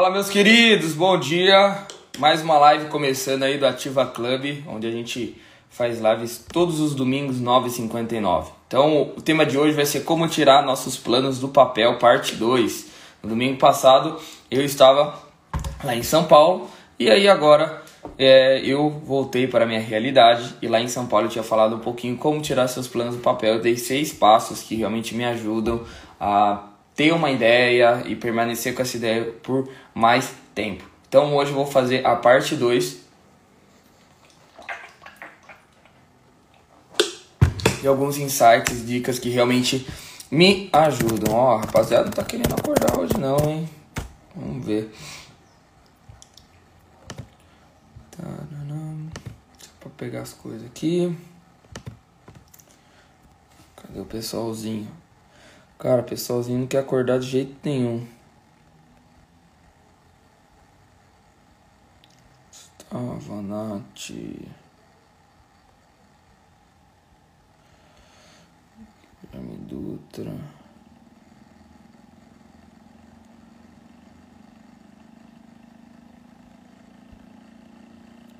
Fala meus queridos, bom dia. Mais uma live começando aí do Ativa Club, onde a gente faz lives todos os domingos 9h59. Então, o tema de hoje vai ser como tirar nossos planos do papel, parte 2. No domingo passado, eu estava lá em São Paulo e aí agora é, eu voltei para a minha realidade e lá em São Paulo eu tinha falado um pouquinho como tirar seus planos do papel. Eu dei seis passos que realmente me ajudam a ter uma ideia e permanecer com essa ideia por mais tempo. Então hoje eu vou fazer a parte 2 e alguns insights, dicas que realmente me ajudam. Ó, rapaziada, não tá querendo acordar hoje não, hein? Vamos ver. Pra pegar as coisas aqui. Cadê o pessoalzinho? Cara, pessoalzinho não quer acordar de jeito nenhum. Estava Nath. Guilherme Dutra.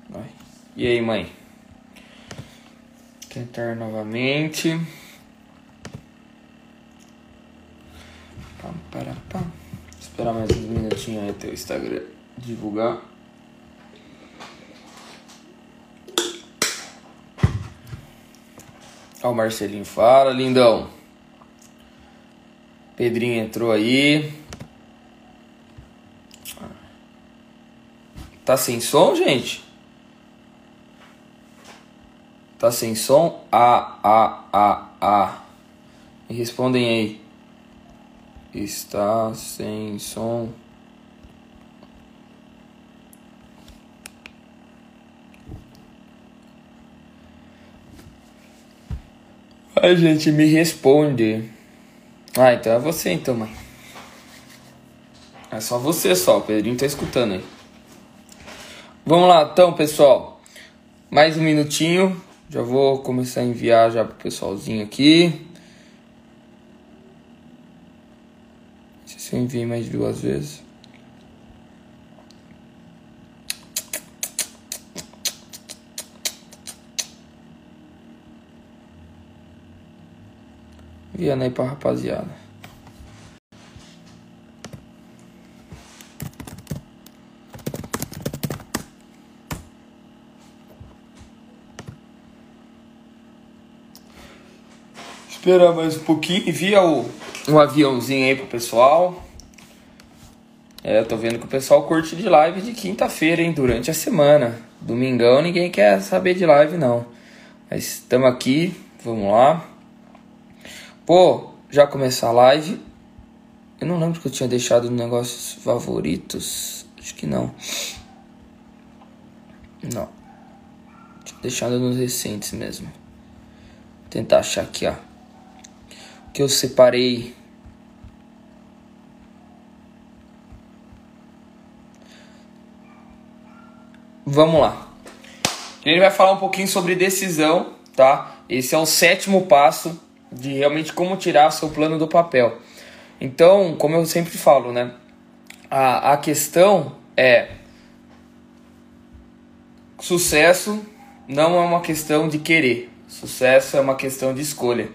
Vai. E aí, mãe? Tentar novamente. Pam, para, pam. Esperar mais uns minutinhos aí o Instagram divulgar. Ó, o Marcelinho fala, lindão. Pedrinho entrou aí. Tá sem som, gente? Tá sem som? A, A, A, A. Me respondem aí. Está sem som. A gente me responde. Ah, então é você então, mãe. É só você só, o Pedrinho tá escutando aí. Vamos lá então, pessoal. Mais um minutinho. Já vou começar a enviar já pro pessoalzinho aqui. Não sei se eu enviei mais duas vezes. Enviando aí pra rapaziada. Esperar mais um pouquinho. Envia o, um aviãozinho aí pro pessoal. É, eu tô vendo que o pessoal curte de live de quinta-feira, hein? Durante a semana. Domingão ninguém quer saber de live, não. Mas estamos aqui, vamos lá. Pô, já começar a live. Eu não lembro que eu tinha deixado no negócios favoritos. Acho que não. Não. Tinha deixado nos recentes mesmo. Vou tentar achar aqui, ó que eu separei. Vamos lá. Ele vai falar um pouquinho sobre decisão, tá? Esse é o sétimo passo de realmente como tirar seu plano do papel. Então, como eu sempre falo, né? A, a questão é sucesso não é uma questão de querer. Sucesso é uma questão de escolha.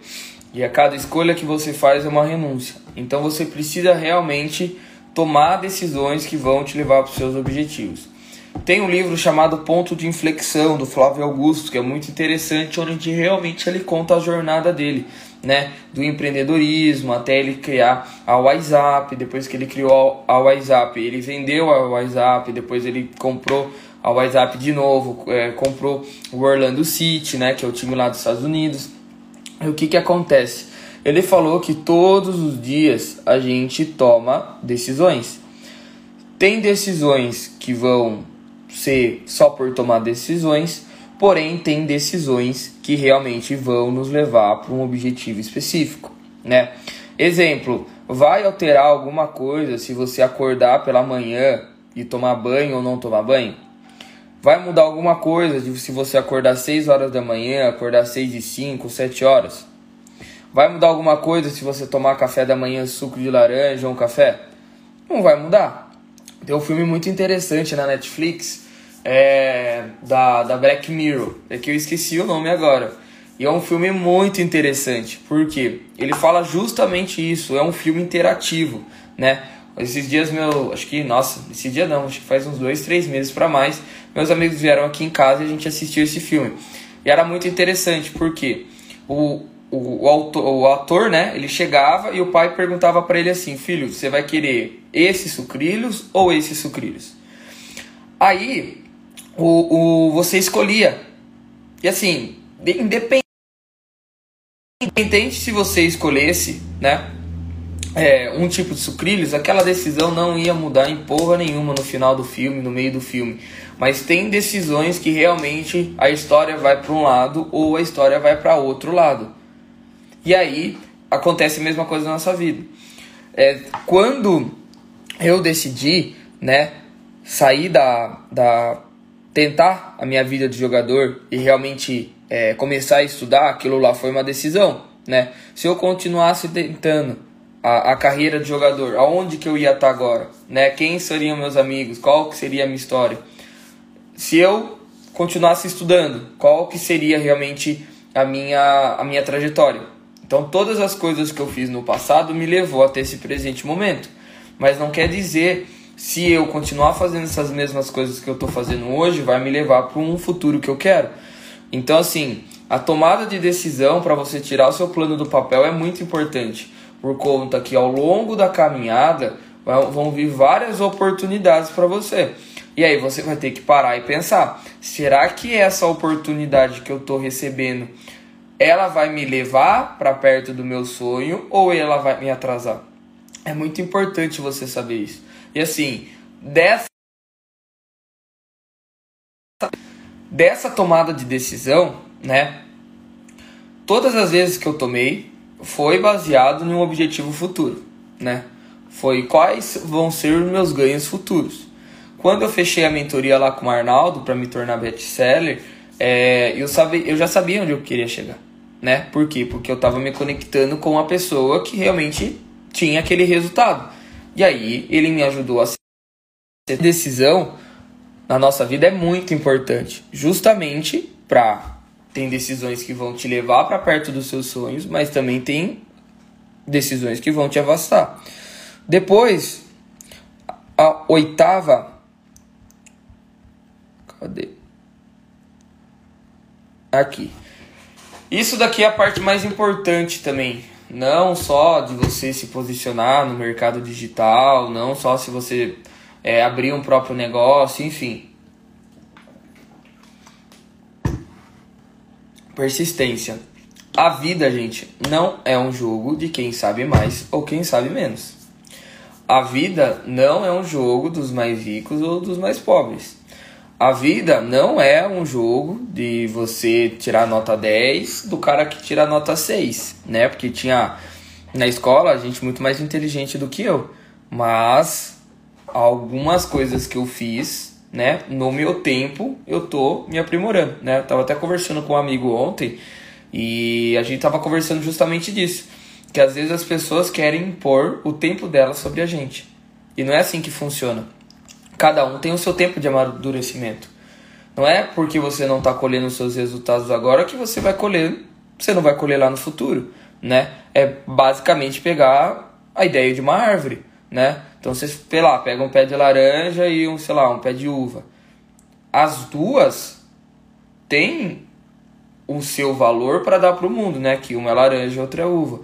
E a cada escolha que você faz é uma renúncia. Então você precisa realmente tomar decisões que vão te levar para os seus objetivos. Tem um livro chamado Ponto de Inflexão do Flávio Augusto, que é muito interessante, onde realmente ele conta a jornada dele, né, do empreendedorismo até ele criar a WhatsApp, depois que ele criou a WhatsApp, ele vendeu a WhatsApp, depois ele comprou a WhatsApp de novo, é, comprou o Orlando City, né, que é o time lá dos Estados Unidos. E o que, que acontece? Ele falou que todos os dias a gente toma decisões. Tem decisões que vão ser só por tomar decisões, porém tem decisões que realmente vão nos levar para um objetivo específico, né? Exemplo, vai alterar alguma coisa se você acordar pela manhã e tomar banho ou não tomar banho? Vai mudar alguma coisa de se você acordar 6 horas da manhã, acordar 6 e 5, 7 horas? Vai mudar alguma coisa se você tomar café da manhã, suco de laranja ou um café? Não vai mudar. Tem um filme muito interessante na Netflix é, da, da Black Mirror, é que eu esqueci o nome agora. E é um filme muito interessante, porque ele fala justamente isso, é um filme interativo, né? Esses dias meu, acho que, nossa, esse dia não, acho que faz uns dois, três meses para mais, meus amigos vieram aqui em casa e a gente assistiu esse filme. E era muito interessante, porque o, o, o, autor, o ator, né, ele chegava e o pai perguntava para ele assim, filho, você vai querer esses sucrilhos ou esses sucrilhos? Aí, o, o, você escolhia. E assim, independente se você escolhesse, né, é, um tipo de sucrilhos, aquela decisão não ia mudar em porra nenhuma no final do filme, no meio do filme. Mas tem decisões que realmente a história vai para um lado ou a história vai para outro lado. E aí acontece a mesma coisa na nossa vida. É, quando eu decidi, né, sair da, da tentar a minha vida de jogador e realmente é, começar a estudar, aquilo lá foi uma decisão, né? Se eu continuasse tentando a, a carreira de jogador, aonde que eu ia estar agora, né? Quem seriam meus amigos? Qual que seria a minha história? Se eu continuasse estudando, qual que seria realmente a minha, a minha trajetória? Então todas as coisas que eu fiz no passado me levou até esse presente momento, mas não quer dizer se eu continuar fazendo essas mesmas coisas que eu estou fazendo hoje vai me levar para um futuro que eu quero. Então, assim, a tomada de decisão para você tirar o seu plano do papel é muito importante, por conta que ao longo da caminhada vão vir várias oportunidades para você. E aí você vai ter que parar e pensar: será que essa oportunidade que eu estou recebendo ela vai me levar para perto do meu sonho ou ela vai me atrasar? É muito importante você saber isso. E assim, dessa dessa tomada de decisão, né? Todas as vezes que eu tomei foi baseado em um objetivo futuro, né? Foi quais vão ser os meus ganhos futuros. Quando eu fechei a mentoria lá com o Arnaldo para me tornar best-seller, é, eu, eu já sabia onde eu queria chegar, né? Por quê? Porque eu estava me conectando com uma pessoa que realmente tinha aquele resultado. E aí ele me ajudou a ser decisão na nossa vida é muito importante, justamente para tem decisões que vão te levar para perto dos seus sonhos, mas também tem decisões que vão te afastar. Depois, a oitava Cadê? Aqui. Isso daqui é a parte mais importante também. Não só de você se posicionar no mercado digital, não só se você é, abrir um próprio negócio, enfim. Persistência. A vida, gente, não é um jogo de quem sabe mais ou quem sabe menos. A vida não é um jogo dos mais ricos ou dos mais pobres. A vida não é um jogo de você tirar nota 10 do cara que tira nota 6, né? Porque tinha na escola gente muito mais inteligente do que eu. Mas algumas coisas que eu fiz, né, no meu tempo, eu tô me aprimorando, né? Eu tava até conversando com um amigo ontem e a gente tava conversando justamente disso, que às vezes as pessoas querem impor o tempo delas sobre a gente. E não é assim que funciona. Cada um tem o seu tempo de amadurecimento. Não é porque você não está colhendo os seus resultados agora que você vai colher, você não vai colher lá no futuro, né? É basicamente pegar a ideia de uma árvore, né? Então você, sei lá, pega um pé de laranja e um, sei lá, um pé de uva. As duas têm o seu valor para dar para o mundo, né? Que uma é laranja e outra é uva.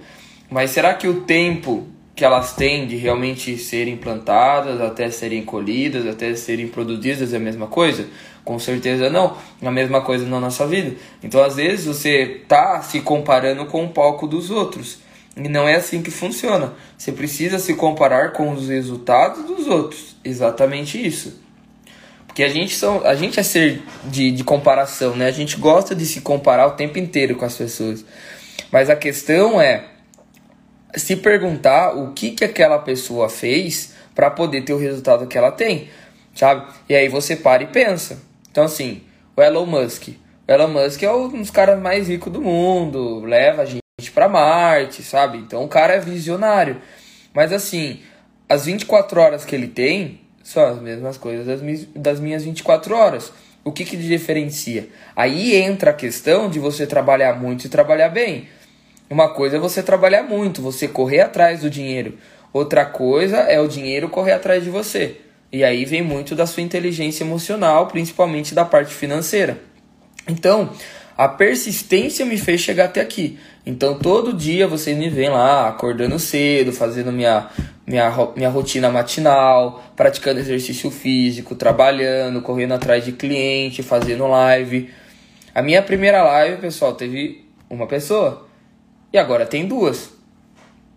Mas será que o tempo que elas têm de realmente serem plantadas, até serem colhidas, até serem produzidas é a mesma coisa? Com certeza não. A mesma coisa na nossa vida. Então, às vezes, você tá se comparando com o palco dos outros. E não é assim que funciona. Você precisa se comparar com os resultados dos outros. Exatamente isso. Porque a gente, são, a gente é ser de, de comparação, né? A gente gosta de se comparar o tempo inteiro com as pessoas. Mas a questão é se perguntar o que, que aquela pessoa fez para poder ter o resultado que ela tem, sabe? E aí você para e pensa. Então, assim, o Elon Musk. O Elon Musk é um dos caras mais ricos do mundo, leva a gente para Marte, sabe? Então o cara é visionário. Mas assim, as 24 horas que ele tem São as mesmas coisas das, minhas 24 horas. O que, que diferencia? Aí entra a questão de você trabalhar muito e trabalhar bem. Uma coisa é você trabalhar muito, você correr atrás do dinheiro. Outra coisa é o dinheiro correr atrás de você. E aí vem muito da sua inteligência emocional, principalmente da parte financeira. Então, a persistência me fez chegar até aqui. Então, todo dia vocês me veem lá, acordando cedo, fazendo minha, minha, minha rotina matinal, praticando exercício físico, trabalhando, correndo atrás de cliente, fazendo live. A minha primeira live, pessoal, teve uma pessoa. E agora tem duas.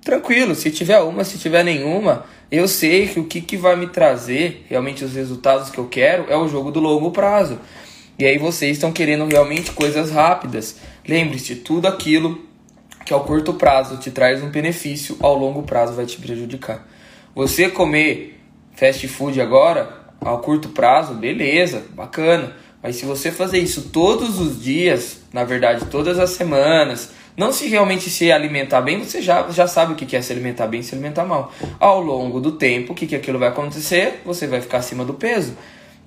Tranquilo, se tiver uma, se tiver nenhuma, eu sei que o que, que vai me trazer realmente os resultados que eu quero é o jogo do longo prazo. E aí vocês estão querendo realmente coisas rápidas. Lembre-se, tudo aquilo que ao curto prazo te traz um benefício, ao longo prazo vai te prejudicar. Você comer fast food agora, ao curto prazo, beleza, bacana. Mas se você fazer isso todos os dias, na verdade todas as semanas, não se realmente se alimentar bem, você já, já sabe o que é se alimentar bem e se alimentar mal. Ao longo do tempo, o que, que aquilo vai acontecer? Você vai ficar acima do peso,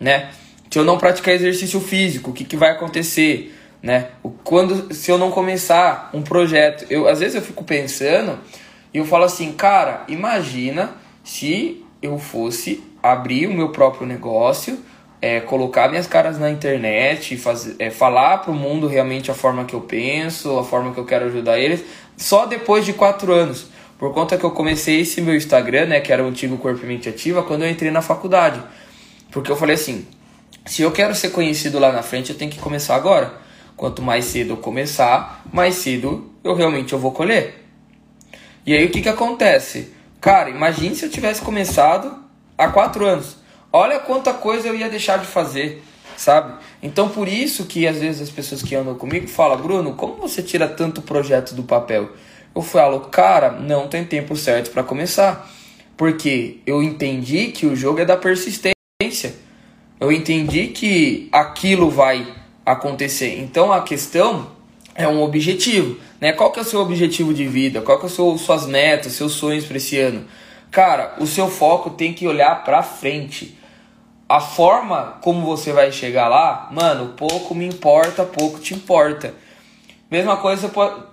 né? Se eu não praticar exercício físico, o que, que vai acontecer? Né? Quando, se eu não começar um projeto, eu às vezes eu fico pensando e eu falo assim, cara, imagina se eu fosse abrir o meu próprio negócio, é, colocar minhas caras na internet, fazer, é, falar para o mundo realmente a forma que eu penso, a forma que eu quero ajudar eles, só depois de quatro anos. Por conta que eu comecei esse meu Instagram, né, que era o antigo Corpo e Mente Ativa, quando eu entrei na faculdade. Porque eu falei assim, se eu quero ser conhecido lá na frente, eu tenho que começar agora. Quanto mais cedo eu começar, mais cedo eu realmente eu vou colher. E aí o que, que acontece? Cara, imagine se eu tivesse começado há quatro anos. Olha quanta coisa eu ia deixar de fazer, sabe? Então por isso que às vezes as pessoas que andam comigo falam, Bruno, como você tira tanto projeto do papel? Eu falo, cara, não tem tempo certo para começar. Porque eu entendi que o jogo é da persistência eu entendi que aquilo vai acontecer. Então a questão é um objetivo, né? Qual que é o seu objetivo de vida? Qual que é são suas metas, seus sonhos para esse ano? Cara, o seu foco tem que olhar para frente. A forma como você vai chegar lá, mano, pouco me importa, pouco te importa. Mesma coisa,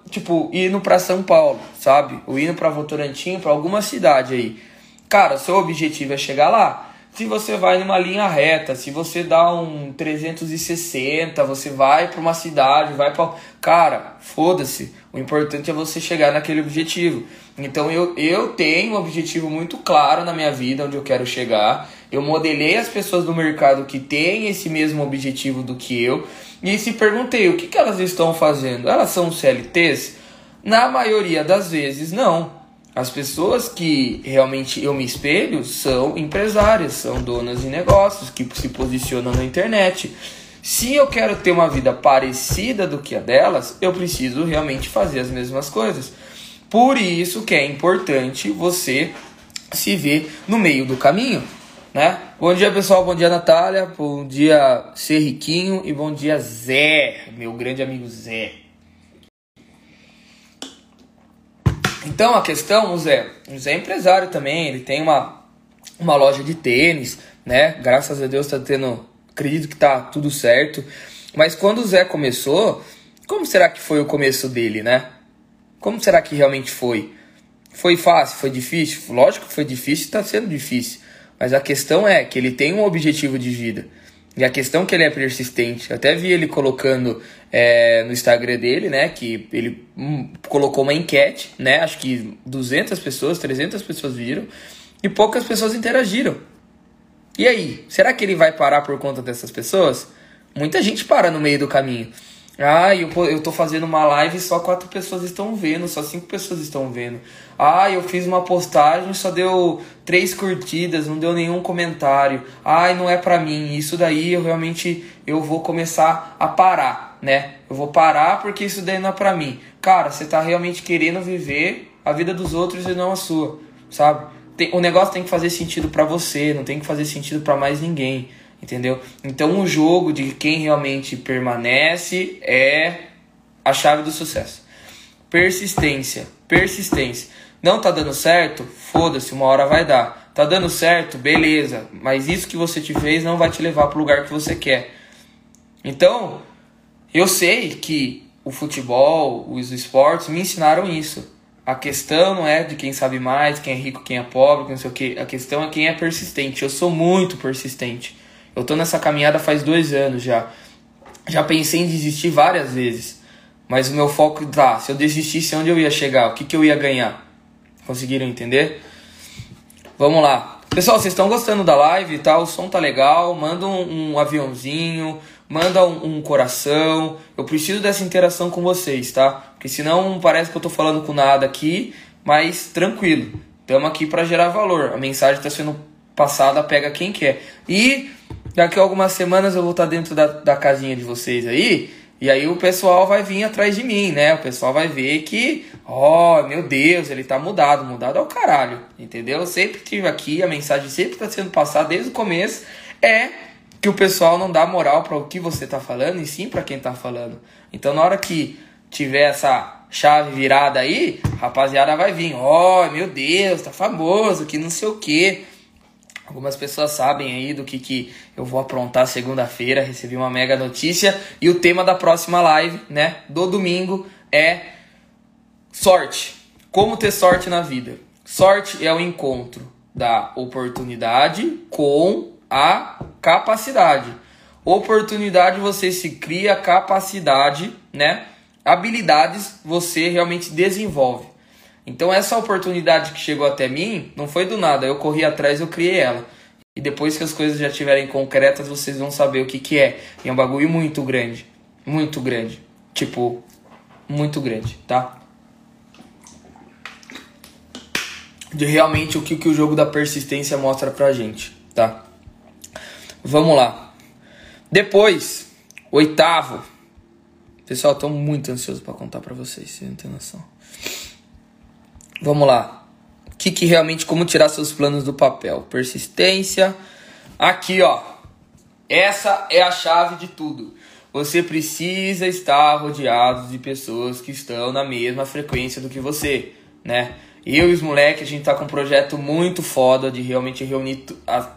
tipo, indo para São Paulo, sabe? Ou indo para Votorantim, para alguma cidade aí. Cara, seu objetivo é chegar lá se você vai numa linha reta, se você dá um 360, você vai para uma cidade, vai para. Cara, foda-se. O importante é você chegar naquele objetivo. Então eu, eu tenho um objetivo muito claro na minha vida, onde eu quero chegar. Eu modelei as pessoas do mercado que têm esse mesmo objetivo do que eu. E se perguntei o que, que elas estão fazendo. Elas são CLTs? Na maioria das vezes, não. As pessoas que realmente eu me espelho são empresárias, são donas de negócios que se posicionam na internet. Se eu quero ter uma vida parecida do que a delas, eu preciso realmente fazer as mesmas coisas. Por isso que é importante você se ver no meio do caminho, né? Bom dia, pessoal. Bom dia, Natália. Bom dia, Ser Riquinho. E bom dia, Zé, meu grande amigo Zé. Então a questão, o Zé, o Zé é empresário também, ele tem uma, uma loja de tênis, né? Graças a Deus tá tendo, acredito que tá tudo certo. Mas quando o Zé começou, como será que foi o começo dele, né? Como será que realmente foi? Foi fácil? Foi difícil? Lógico que foi difícil, está sendo difícil. Mas a questão é que ele tem um objetivo de vida. E a questão é que ele é persistente. Eu até vi ele colocando é, no Instagram dele, né? Que ele hum, colocou uma enquete, né? Acho que 200 pessoas, 300 pessoas viram. E poucas pessoas interagiram. E aí? Será que ele vai parar por conta dessas pessoas? Muita gente para no meio do caminho. Ah, eu, eu tô fazendo uma live e só quatro pessoas estão vendo, só cinco pessoas estão vendo. Ah, eu fiz uma postagem só deu três curtidas, não deu nenhum comentário. Ai, não é pra mim. Isso daí eu realmente eu vou começar a parar, né? Eu vou parar porque isso daí não é pra mim. Cara, você tá realmente querendo viver a vida dos outros e não a sua, sabe? Tem, o negócio tem que fazer sentido para você, não tem que fazer sentido para mais ninguém entendeu? Então o jogo de quem realmente permanece é a chave do sucesso. Persistência, persistência. Não tá dando certo? Foda-se, uma hora vai dar. Tá dando certo? Beleza. Mas isso que você te fez não vai te levar para o lugar que você quer. Então, eu sei que o futebol, os esportes me ensinaram isso. A questão não é de quem sabe mais, quem é rico, quem é pobre, não sei o que. A questão é quem é persistente. Eu sou muito persistente. Eu tô nessa caminhada faz dois anos já. Já pensei em desistir várias vezes. Mas o meu foco tá, se eu desistisse, onde eu ia chegar? O que, que eu ia ganhar? Conseguiram entender? Vamos lá. Pessoal, vocês estão gostando da live, tá? O som tá legal. Manda um, um aviãozinho, manda um, um, coração. Eu preciso dessa interação com vocês, tá? Porque senão parece que eu tô falando com nada aqui, mas tranquilo. Estamos aqui para gerar valor. A mensagem está sendo passada, pega quem quer. E daqui a algumas semanas eu vou estar dentro da, da casinha de vocês aí. E aí o pessoal vai vir atrás de mim, né? O pessoal vai ver que, ó, oh, meu Deus, ele tá mudado, mudado ao caralho, entendeu? Eu sempre tive aqui, a mensagem sempre tá sendo passada desde o começo, é que o pessoal não dá moral para o que você tá falando e sim para quem tá falando. Então na hora que tiver essa chave virada aí, rapaziada vai vir, ó, oh, meu Deus, tá famoso, que não sei o que. Algumas pessoas sabem aí do que, que eu vou aprontar segunda-feira. Recebi uma mega notícia. E o tema da próxima live, né, do domingo, é sorte. Como ter sorte na vida. Sorte é o encontro da oportunidade com a capacidade. Oportunidade você se cria, capacidade, né? Habilidades você realmente desenvolve. Então essa oportunidade que chegou até mim não foi do nada, eu corri atrás, eu criei ela. E depois que as coisas já estiverem concretas, vocês vão saber o que que é. E é um bagulho muito grande, muito grande. Tipo, muito grande, tá? De realmente o que, que o jogo da persistência mostra pra gente, tá? Vamos lá. Depois, oitavo. Pessoal, tô muito ansioso para contar para vocês, vocês não tem noção. Vamos lá. O que, que realmente, como tirar seus planos do papel? Persistência. Aqui, ó. Essa é a chave de tudo. Você precisa estar rodeado de pessoas que estão na mesma frequência do que você, né? Eu e os moleques, a gente tá com um projeto muito foda de realmente reunir as,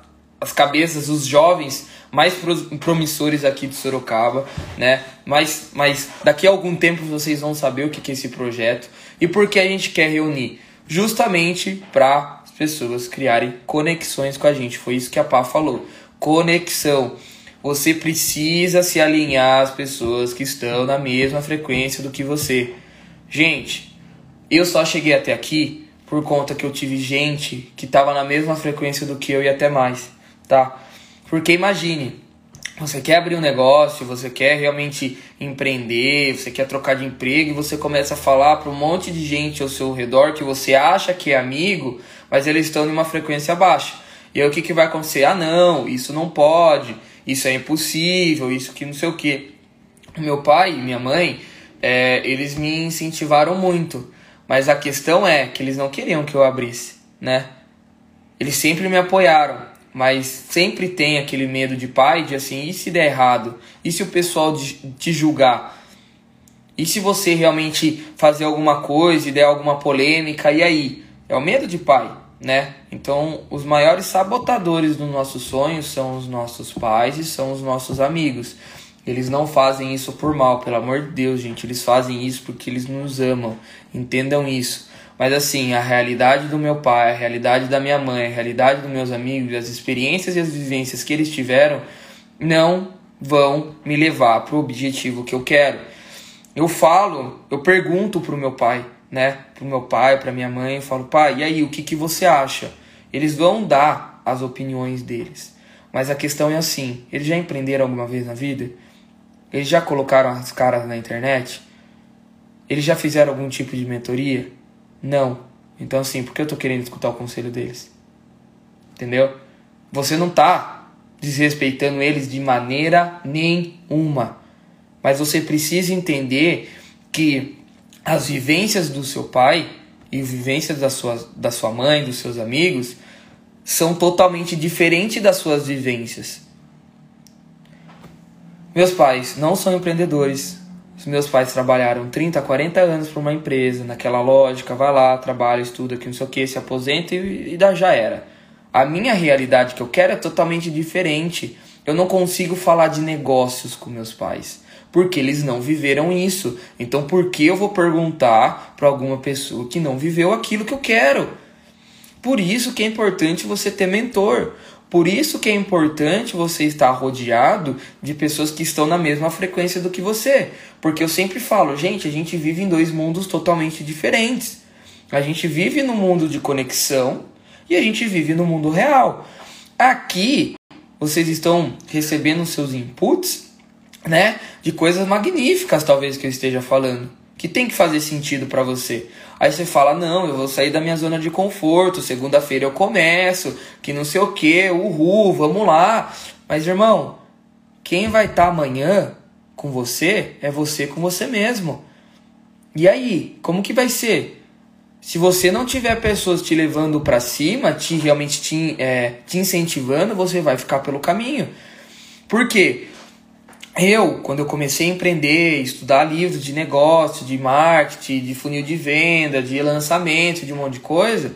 as cabeças, os jovens mais promissores aqui de Sorocaba, né? Mas, mas daqui a algum tempo vocês vão saber o que, que é esse projeto. E por que a gente quer reunir? Justamente para as pessoas criarem conexões com a gente. Foi isso que a Pá falou. Conexão. Você precisa se alinhar às pessoas que estão na mesma frequência do que você. Gente, eu só cheguei até aqui por conta que eu tive gente que estava na mesma frequência do que eu e até mais, tá? Porque imagine, você quer abrir um negócio, você quer realmente empreender, você quer trocar de emprego e você começa a falar para um monte de gente ao seu redor que você acha que é amigo, mas eles estão em uma frequência baixa. E aí o que, que vai acontecer? Ah, não, isso não pode, isso é impossível, isso que não sei o que. Meu pai e minha mãe, é, eles me incentivaram muito, mas a questão é que eles não queriam que eu abrisse, né? Eles sempre me apoiaram, mas sempre tem aquele medo de pai de assim, e se der errado? E se o pessoal te julgar? E se você realmente fazer alguma coisa e der alguma polêmica, e aí? É o medo de pai, né? Então, os maiores sabotadores dos nossos sonhos são os nossos pais e são os nossos amigos. Eles não fazem isso por mal, pelo amor de Deus, gente. Eles fazem isso porque eles nos amam. Entendam isso. Mas assim, a realidade do meu pai, a realidade da minha mãe, a realidade dos meus amigos, as experiências e as vivências que eles tiveram não vão me levar para o objetivo que eu quero. Eu falo, eu pergunto pro meu pai, né? Pro meu pai, pra minha mãe, eu falo, pai, e aí, o que, que você acha? Eles vão dar as opiniões deles. Mas a questão é assim, eles já empreenderam alguma vez na vida? Eles já colocaram as caras na internet? Eles já fizeram algum tipo de mentoria? Não. Então, assim, por que eu tô querendo escutar o conselho deles? Entendeu? Você não tá desrespeitando eles de maneira nenhuma. Mas você precisa entender que as vivências do seu pai e vivências da sua, da sua mãe, dos seus amigos, são totalmente diferentes das suas vivências. Meus pais não são empreendedores, os meus pais trabalharam 30, 40 anos para uma empresa, naquela lógica, vai lá, trabalha, estuda, que não sei o que, se aposenta e, e já era. A minha realidade que eu quero é totalmente diferente. Eu não consigo falar de negócios com meus pais, porque eles não viveram isso. Então, por que eu vou perguntar para alguma pessoa que não viveu aquilo que eu quero? Por isso que é importante você ter mentor. Por isso que é importante você estar rodeado de pessoas que estão na mesma frequência do que você. Porque eu sempre falo, gente, a gente vive em dois mundos totalmente diferentes. A gente vive no mundo de conexão e a gente vive no mundo real. Aqui, vocês estão recebendo seus inputs, né, de coisas magníficas, talvez que eu esteja falando, que tem que fazer sentido para você. Aí você fala: não, eu vou sair da minha zona de conforto, segunda-feira eu começo, que não sei o que, uhul, vamos lá. Mas irmão, quem vai estar tá amanhã com você é você com você mesmo. E aí, como que vai ser? Se você não tiver pessoas te levando para cima, te realmente te, é, te incentivando, você vai ficar pelo caminho. Por quê? Eu, quando eu comecei a empreender, estudar livros de negócio, de marketing, de funil de venda, de lançamento, de um monte de coisa,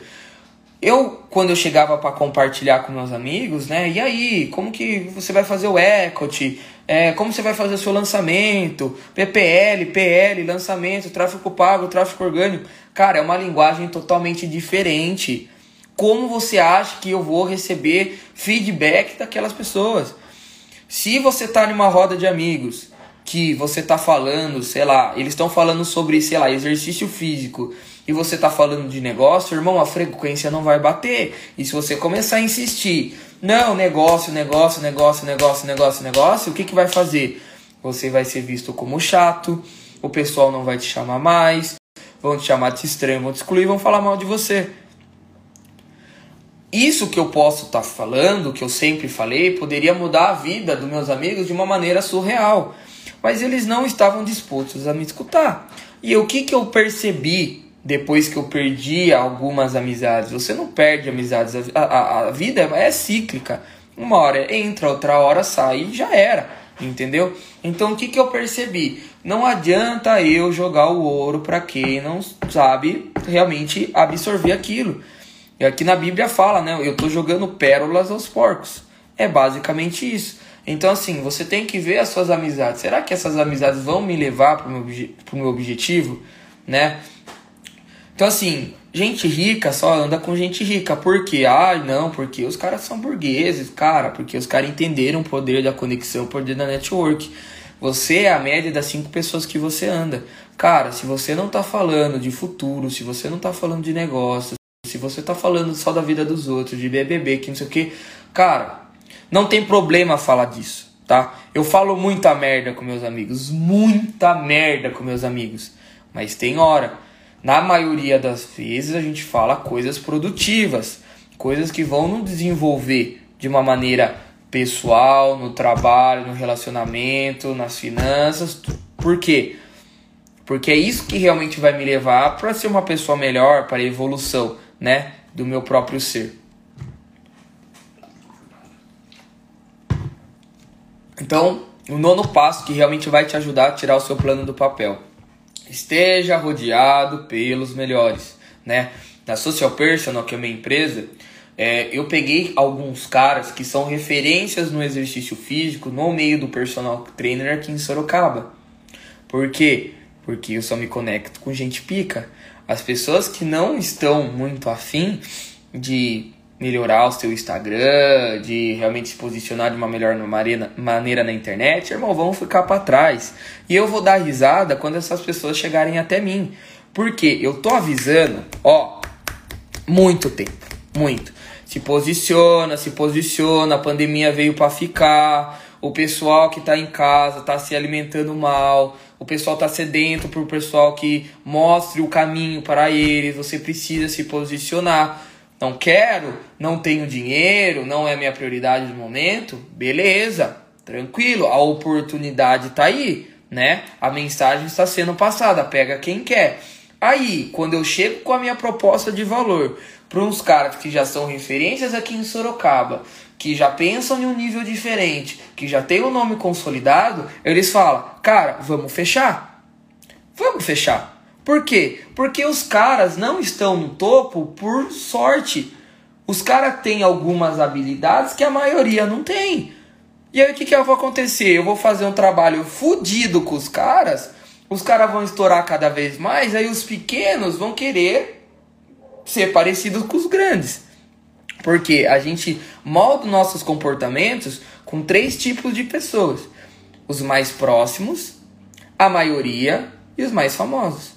eu, quando eu chegava para compartilhar com meus amigos, né? E aí, como que você vai fazer o equity? É, como você vai fazer o seu lançamento? PPL, PL, lançamento, tráfego pago, tráfego orgânico. Cara, é uma linguagem totalmente diferente. Como você acha que eu vou receber feedback daquelas pessoas? Se você tá numa roda de amigos que você tá falando, sei lá, eles estão falando sobre, sei lá, exercício físico e você tá falando de negócio, irmão, a frequência não vai bater. E se você começar a insistir, não, negócio, negócio, negócio, negócio, negócio, negócio, o que que vai fazer? Você vai ser visto como chato, o pessoal não vai te chamar mais, vão te chamar de estranho, vão te excluir, vão falar mal de você. Isso que eu posso estar tá falando, que eu sempre falei, poderia mudar a vida dos meus amigos de uma maneira surreal. Mas eles não estavam dispostos a me escutar. E o que, que eu percebi depois que eu perdi algumas amizades? Você não perde amizades, a, a, a vida é cíclica. Uma hora entra, outra hora sai e já era. Entendeu? Então o que, que eu percebi? Não adianta eu jogar o ouro para quem não sabe realmente absorver aquilo. E aqui na Bíblia fala, né? Eu estou jogando pérolas aos porcos. É basicamente isso. Então, assim, você tem que ver as suas amizades. Será que essas amizades vão me levar para o meu, meu objetivo? Né? Então, assim, gente rica só anda com gente rica. Por quê? Ah, não, porque os caras são burgueses, cara. Porque os caras entenderam o poder da conexão, o poder da network. Você é a média das cinco pessoas que você anda. Cara, se você não tá falando de futuro, se você não tá falando de negócios, se você tá falando só da vida dos outros, de BBB, que não sei o que, cara, não tem problema falar disso, tá? Eu falo muita merda com meus amigos, muita merda com meus amigos, mas tem hora. Na maioria das vezes a gente fala coisas produtivas, coisas que vão nos desenvolver de uma maneira pessoal, no trabalho, no relacionamento, nas finanças. Por quê? Porque é isso que realmente vai me levar para ser uma pessoa melhor, para evolução né, do meu próprio ser. Então, o nono passo que realmente vai te ajudar a tirar o seu plano do papel. Esteja rodeado pelos melhores, né? Na Social Personal, que é a minha empresa, é, eu peguei alguns caras que são referências no exercício físico no meio do personal trainer aqui em Sorocaba. Por quê? Porque eu só me conecto com gente pica. As pessoas que não estão muito afim de melhorar o seu Instagram, de realmente se posicionar de uma melhor maneira na internet, irmão, vão ficar para trás. E eu vou dar risada quando essas pessoas chegarem até mim. Porque eu tô avisando, ó, muito tempo, muito. Se posiciona, se posiciona, a pandemia veio para ficar, o pessoal que tá em casa tá se alimentando mal, o pessoal está sedento por pessoal que mostre o caminho para eles, você precisa se posicionar. Não quero, não tenho dinheiro, não é minha prioridade no momento, beleza, tranquilo, a oportunidade está aí, né? A mensagem está sendo passada, pega quem quer. Aí, quando eu chego com a minha proposta de valor para uns caras que já são referências aqui em Sorocaba, que já pensam em um nível diferente, que já tem o um nome consolidado, eles falam, cara, vamos fechar. Vamos fechar. Por quê? Porque os caras não estão no topo por sorte. Os caras têm algumas habilidades que a maioria não tem. E aí o que, que vai acontecer? Eu vou fazer um trabalho fodido com os caras, os caras vão estourar cada vez mais, aí os pequenos vão querer ser parecidos com os grandes. Porque a gente molda nossos comportamentos com três tipos de pessoas: os mais próximos, a maioria e os mais famosos.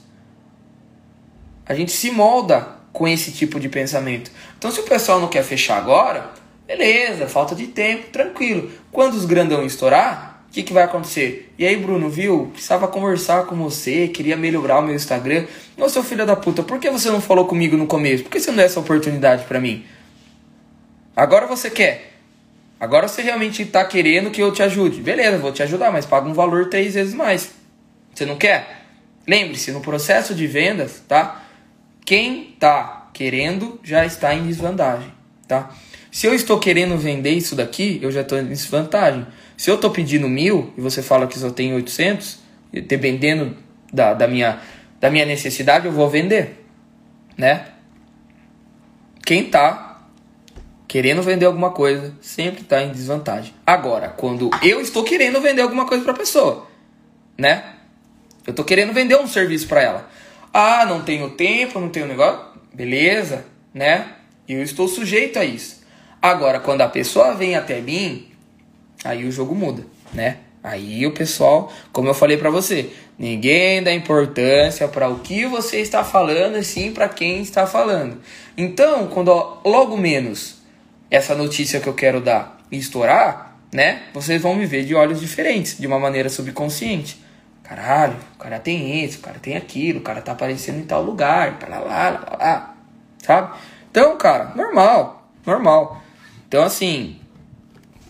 A gente se molda com esse tipo de pensamento. Então, se o pessoal não quer fechar agora, beleza, falta de tempo, tranquilo. Quando os grandão estourar, que, que vai acontecer? E aí, Bruno, viu? Precisava conversar com você, queria melhorar o meu Instagram. Ô, seu filho da puta, por que você não falou comigo no começo? Por que você não deu essa oportunidade para mim? Agora você quer. Agora você realmente está querendo que eu te ajude. Beleza, vou te ajudar, mas paga um valor três vezes mais. Você não quer? Lembre-se, no processo de vendas, tá? Quem está querendo já está em desvantagem, tá? Se eu estou querendo vender isso daqui, eu já estou em desvantagem. Se eu estou pedindo mil e você fala que só tem 800, dependendo da, da, minha, da minha necessidade, eu vou vender, né? Quem está querendo vender alguma coisa sempre está em desvantagem. Agora, quando eu estou querendo vender alguma coisa para a pessoa, né? Eu estou querendo vender um serviço para ela. Ah, não tenho tempo, não tenho negócio. Beleza, né? Eu estou sujeito a isso. Agora, quando a pessoa vem até mim, aí o jogo muda, né? Aí o pessoal, como eu falei para você, ninguém dá importância para o que você está falando, e sim para quem está falando. Então, quando logo menos essa notícia que eu quero dar estourar, né? Vocês vão me ver de olhos diferentes, de uma maneira subconsciente. Caralho, o cara tem isso, o cara tem aquilo, o cara tá aparecendo em tal lugar, lá, lá, lá, lá, sabe? Então, cara, normal, normal. Então, assim,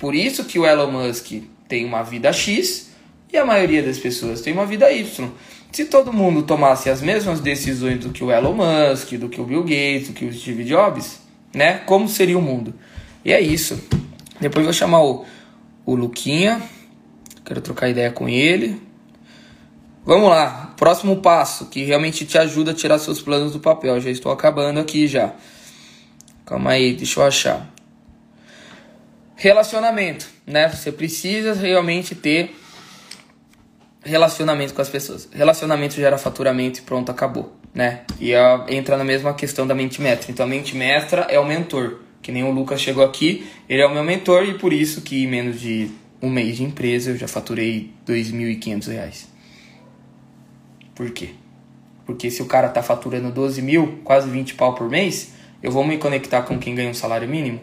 por isso que o Elon Musk tem uma vida X e a maioria das pessoas tem uma vida Y. Se todo mundo tomasse as mesmas decisões do que o Elon Musk, do que o Bill Gates, do que o Steve Jobs, né? Como seria o mundo? E é isso. Depois vou chamar o, o Luquinha. Quero trocar ideia com ele. Vamos lá, próximo passo que realmente te ajuda a tirar seus planos do papel. Já estou acabando aqui já. Calma aí, deixa eu achar. Relacionamento, né? Você precisa realmente ter relacionamento com as pessoas. Relacionamento gera faturamento e pronto, acabou, né? E a, entra na mesma questão da mente mestra. Então a mente mestra é o mentor. Que nem o Lucas chegou aqui, ele é o meu mentor e por isso que em menos de um mês de empresa eu já faturei R$ 2.500. Por quê? Porque se o cara tá faturando 12 mil, quase 20 pau por mês, eu vou me conectar com quem ganha um salário mínimo?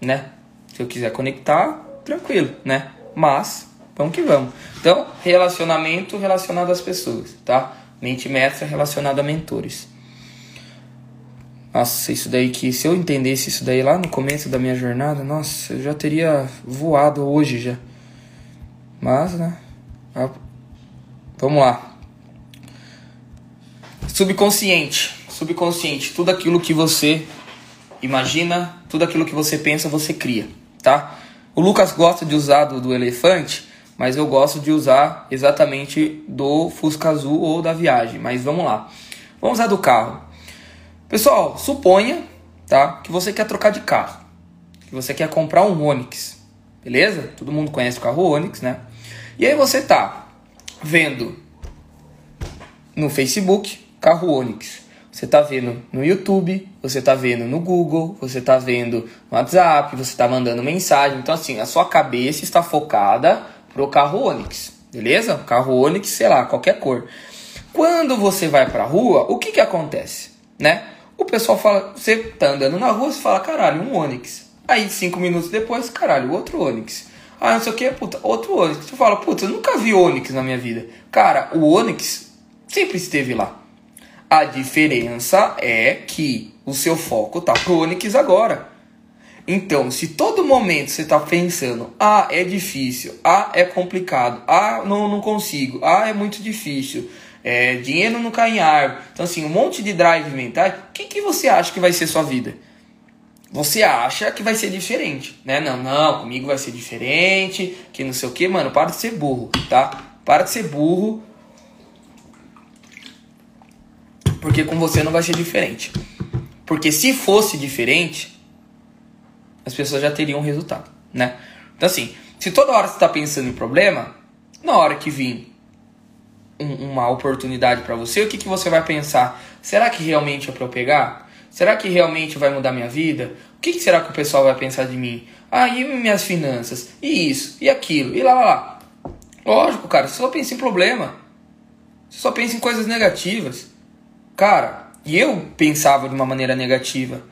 Né? Se eu quiser conectar, tranquilo, né? Mas, vamos que vamos. Então, relacionamento relacionado às pessoas, tá? Mente mestra relacionada a mentores. Nossa, isso daí que se eu entendesse isso daí lá no começo da minha jornada, nossa, eu já teria voado hoje já. Mas, né? Vamos lá. Subconsciente. Subconsciente. Tudo aquilo que você imagina, tudo aquilo que você pensa, você cria, tá? O Lucas gosta de usar do, do elefante, mas eu gosto de usar exatamente do Fusca Azul ou da viagem. Mas vamos lá. Vamos usar do carro. Pessoal, suponha, tá, que você quer trocar de carro. Que você quer comprar um Onix. Beleza? Todo mundo conhece o carro Onix, né? E aí você tá vendo no Facebook carro Onix. Você está vendo no YouTube, você está vendo no Google, você está vendo no WhatsApp, você está mandando mensagem. Então, assim, a sua cabeça está focada pro carro Onix, beleza? Carro Onix, sei lá, qualquer cor. Quando você vai pra rua, o que que acontece, né? O pessoal fala, você tá andando na rua, você fala, caralho, um Onix. Aí, cinco minutos depois, caralho, outro Onix. Ah, não sei o que, puta, outro Onix. Tu fala, puta, eu nunca vi Onix na minha vida. Cara, o Onix sempre esteve lá. A diferença é que o seu foco tá pro Onix agora. Então, se todo momento você tá pensando, ah, é difícil, ah, é complicado, ah, não, não consigo, ah, é muito difícil, é, dinheiro não cai em árvore. Então, assim, um monte de drive mental, o que, que você acha que vai ser sua vida? você acha que vai ser diferente, né? Não, não, comigo vai ser diferente, que não sei o que, mano, para de ser burro, tá? Para de ser burro, porque com você não vai ser diferente. Porque se fosse diferente, as pessoas já teriam resultado, né? Então assim, se toda hora você está pensando em problema, na hora que vir um, uma oportunidade para você, o que, que você vai pensar? Será que realmente é para eu pegar? Será que realmente vai mudar minha vida? O que, que será que o pessoal vai pensar de mim? Ah, e minhas finanças? E isso? E aquilo? E lá, lá, lá. Lógico, cara, você só pensa em problema. Você só pensa em coisas negativas. Cara, e eu pensava de uma maneira negativa.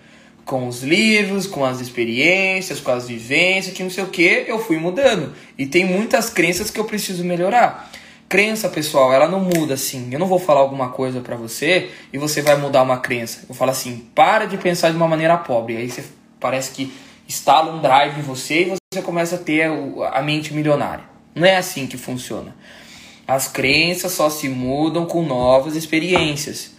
Com os livros, com as experiências, com as vivências, que não sei o que, eu fui mudando. E tem muitas crenças que eu preciso melhorar. Crença, pessoal, ela não muda assim. Eu não vou falar alguma coisa para você e você vai mudar uma crença. Eu falo assim, para de pensar de uma maneira pobre. Aí você parece que instala um drive em você e você começa a ter a mente milionária. Não é assim que funciona. As crenças só se mudam com novas experiências.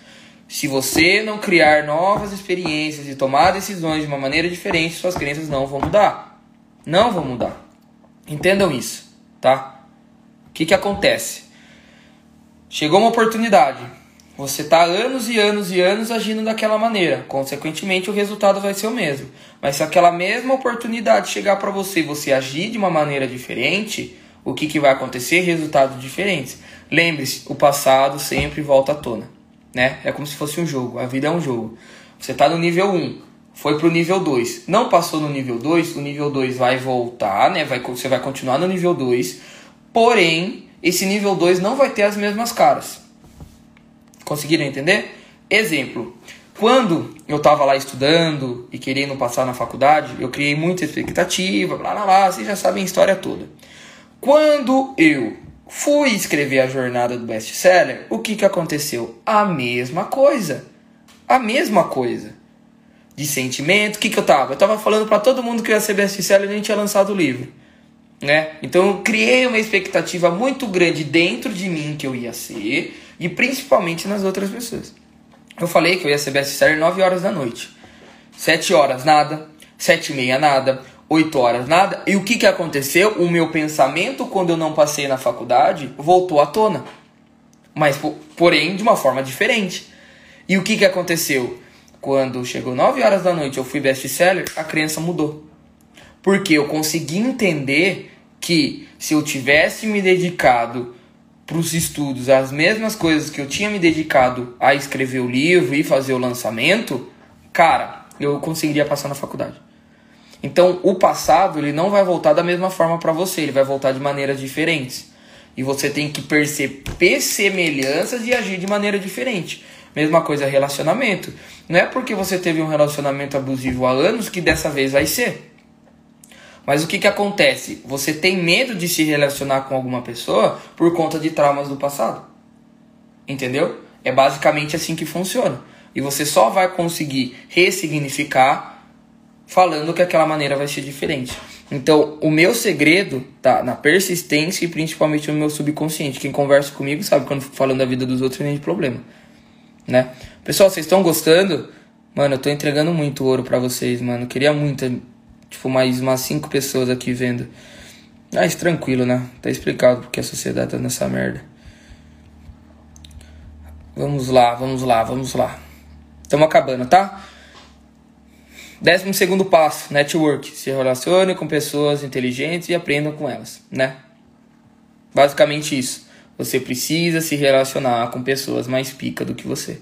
Se você não criar novas experiências e tomar decisões de uma maneira diferente, suas crenças não vão mudar. Não vão mudar. Entendam isso, tá? que, que acontece? Chegou uma oportunidade. Você está anos e anos e anos agindo daquela maneira. Consequentemente, o resultado vai ser o mesmo. Mas se aquela mesma oportunidade chegar para você e você agir de uma maneira diferente, o que, que vai acontecer? Resultados diferentes. Lembre-se, o passado sempre volta à tona. Né? É como se fosse um jogo. A vida é um jogo. Você está no nível 1, foi para o nível 2. Não passou no nível 2, o nível 2 vai voltar, né? vai, você vai continuar no nível 2 Porém, esse nível 2 não vai ter as mesmas caras. Conseguiram entender? Exemplo. Quando eu estava lá estudando e querendo passar na faculdade, eu criei muita expectativa, blá blá blá, vocês já sabem a história toda. Quando eu fui escrever a jornada do best-seller, o que, que aconteceu? A mesma coisa. A mesma coisa. De sentimento, o que, que eu tava? Eu tava falando para todo mundo que eu ia ser best-seller e nem tinha lançado o livro né? Então eu criei uma expectativa muito grande dentro de mim que eu ia ser e principalmente nas outras pessoas. Eu falei que eu ia ser best-seller 9 horas da noite. 7 horas nada, 7 e meia nada, 8 horas nada. E o que, que aconteceu? O meu pensamento quando eu não passei na faculdade voltou à tona. Mas porém de uma forma diferente. E o que, que aconteceu? Quando chegou 9 horas da noite eu fui best-seller, a crença mudou. Porque eu consegui entender que se eu tivesse me dedicado para os estudos as mesmas coisas que eu tinha me dedicado a escrever o livro e fazer o lançamento, cara, eu conseguiria passar na faculdade. Então, o passado ele não vai voltar da mesma forma para você, ele vai voltar de maneiras diferentes. E você tem que perceber semelhanças e agir de maneira diferente. Mesma coisa relacionamento. Não é porque você teve um relacionamento abusivo há anos que dessa vez vai ser. Mas o que, que acontece? Você tem medo de se relacionar com alguma pessoa por conta de traumas do passado. Entendeu? É basicamente assim que funciona. E você só vai conseguir ressignificar falando que aquela maneira vai ser diferente. Então, o meu segredo tá na persistência e principalmente no meu subconsciente. Quem conversa comigo sabe quando falando da vida dos outros não tem problema, né? Pessoal, vocês estão gostando? Mano, eu tô entregando muito ouro para vocês, mano. queria muito Tipo, mais umas cinco pessoas aqui vendo. Mas tranquilo, né? Tá explicado porque a sociedade tá nessa merda. Vamos lá, vamos lá, vamos lá. Estamos acabando, tá? Décimo segundo passo, network. Se relacione com pessoas inteligentes e aprenda com elas, né? Basicamente isso. Você precisa se relacionar com pessoas mais pica do que você.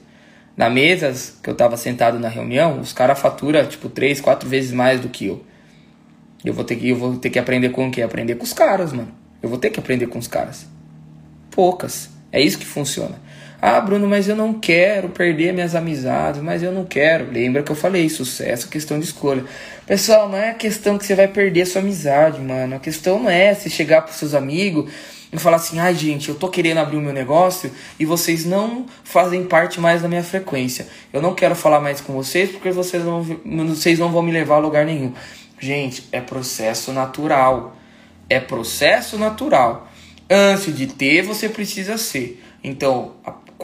Na mesa que eu tava sentado na reunião, os caras faturam tipo três, quatro vezes mais do que eu. Eu vou ter que, eu vou ter que aprender com o quê? Aprender com os caras, mano. Eu vou ter que aprender com os caras. Poucas. É isso que funciona. Ah, Bruno, mas eu não quero perder minhas amizades, mas eu não quero. Lembra que eu falei, sucesso é questão de escolha. Pessoal, não é a questão que você vai perder a sua amizade, mano. A questão não é você chegar pros seus amigos e falar assim, ai gente, eu tô querendo abrir o meu negócio e vocês não fazem parte mais da minha frequência. Eu não quero falar mais com vocês porque vocês não, vocês não vão me levar a lugar nenhum. Gente, é processo natural. É processo natural. Antes de ter, você precisa ser. Então,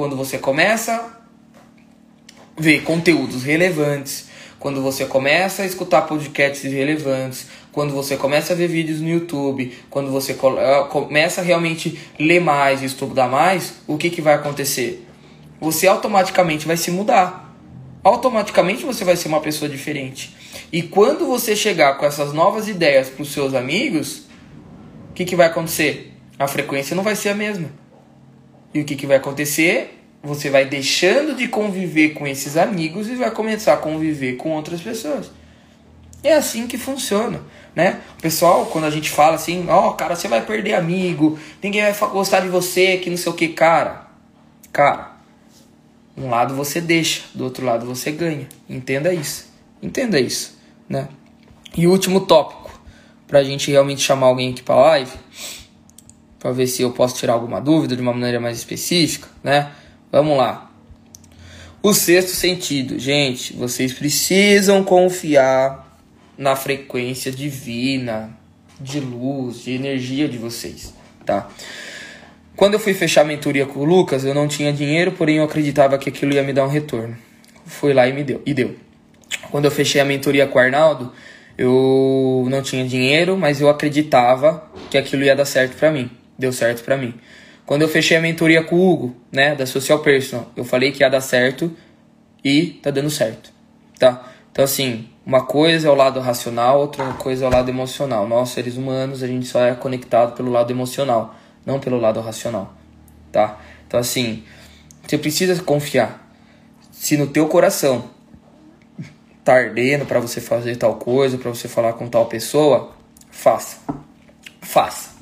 quando você começa a ver conteúdos relevantes, quando você começa a escutar podcasts relevantes, quando você começa a ver vídeos no YouTube, quando você ah, começa a realmente ler mais e estudar mais, o que, que vai acontecer? Você automaticamente vai se mudar. automaticamente você vai ser uma pessoa diferente. E quando você chegar com essas novas ideias para os seus amigos, o que, que vai acontecer? A frequência não vai ser a mesma. E o que, que vai acontecer? Você vai deixando de conviver com esses amigos e vai começar a conviver com outras pessoas. É assim que funciona, né? O pessoal, quando a gente fala assim, ó, oh, cara, você vai perder amigo, ninguém vai gostar de você, que não sei o que, cara. Cara, um lado você deixa, do outro lado você ganha. Entenda isso. Entenda isso, né? E o último tópico, pra gente realmente chamar alguém aqui pra live, pra ver se eu posso tirar alguma dúvida de uma maneira mais específica, né? Vamos lá. O sexto sentido, gente, vocês precisam confiar na frequência divina, de luz, de energia de vocês, tá? Quando eu fui fechar a mentoria com o Lucas, eu não tinha dinheiro, porém eu acreditava que aquilo ia me dar um retorno. Fui lá e me deu, e deu. Quando eu fechei a mentoria com o Arnaldo, eu não tinha dinheiro, mas eu acreditava que aquilo ia dar certo para mim. Deu certo para mim. Quando eu fechei a mentoria com o Hugo, né, da Social Personal, eu falei que ia dar certo e tá dando certo, tá? Então assim, uma coisa é o lado racional, outra coisa é o lado emocional. Nós, seres humanos, a gente só é conectado pelo lado emocional, não pelo lado racional, tá? Então assim, você precisa confiar. Se no teu coração tá ardendo para você fazer tal coisa, para você falar com tal pessoa, faça. Faça.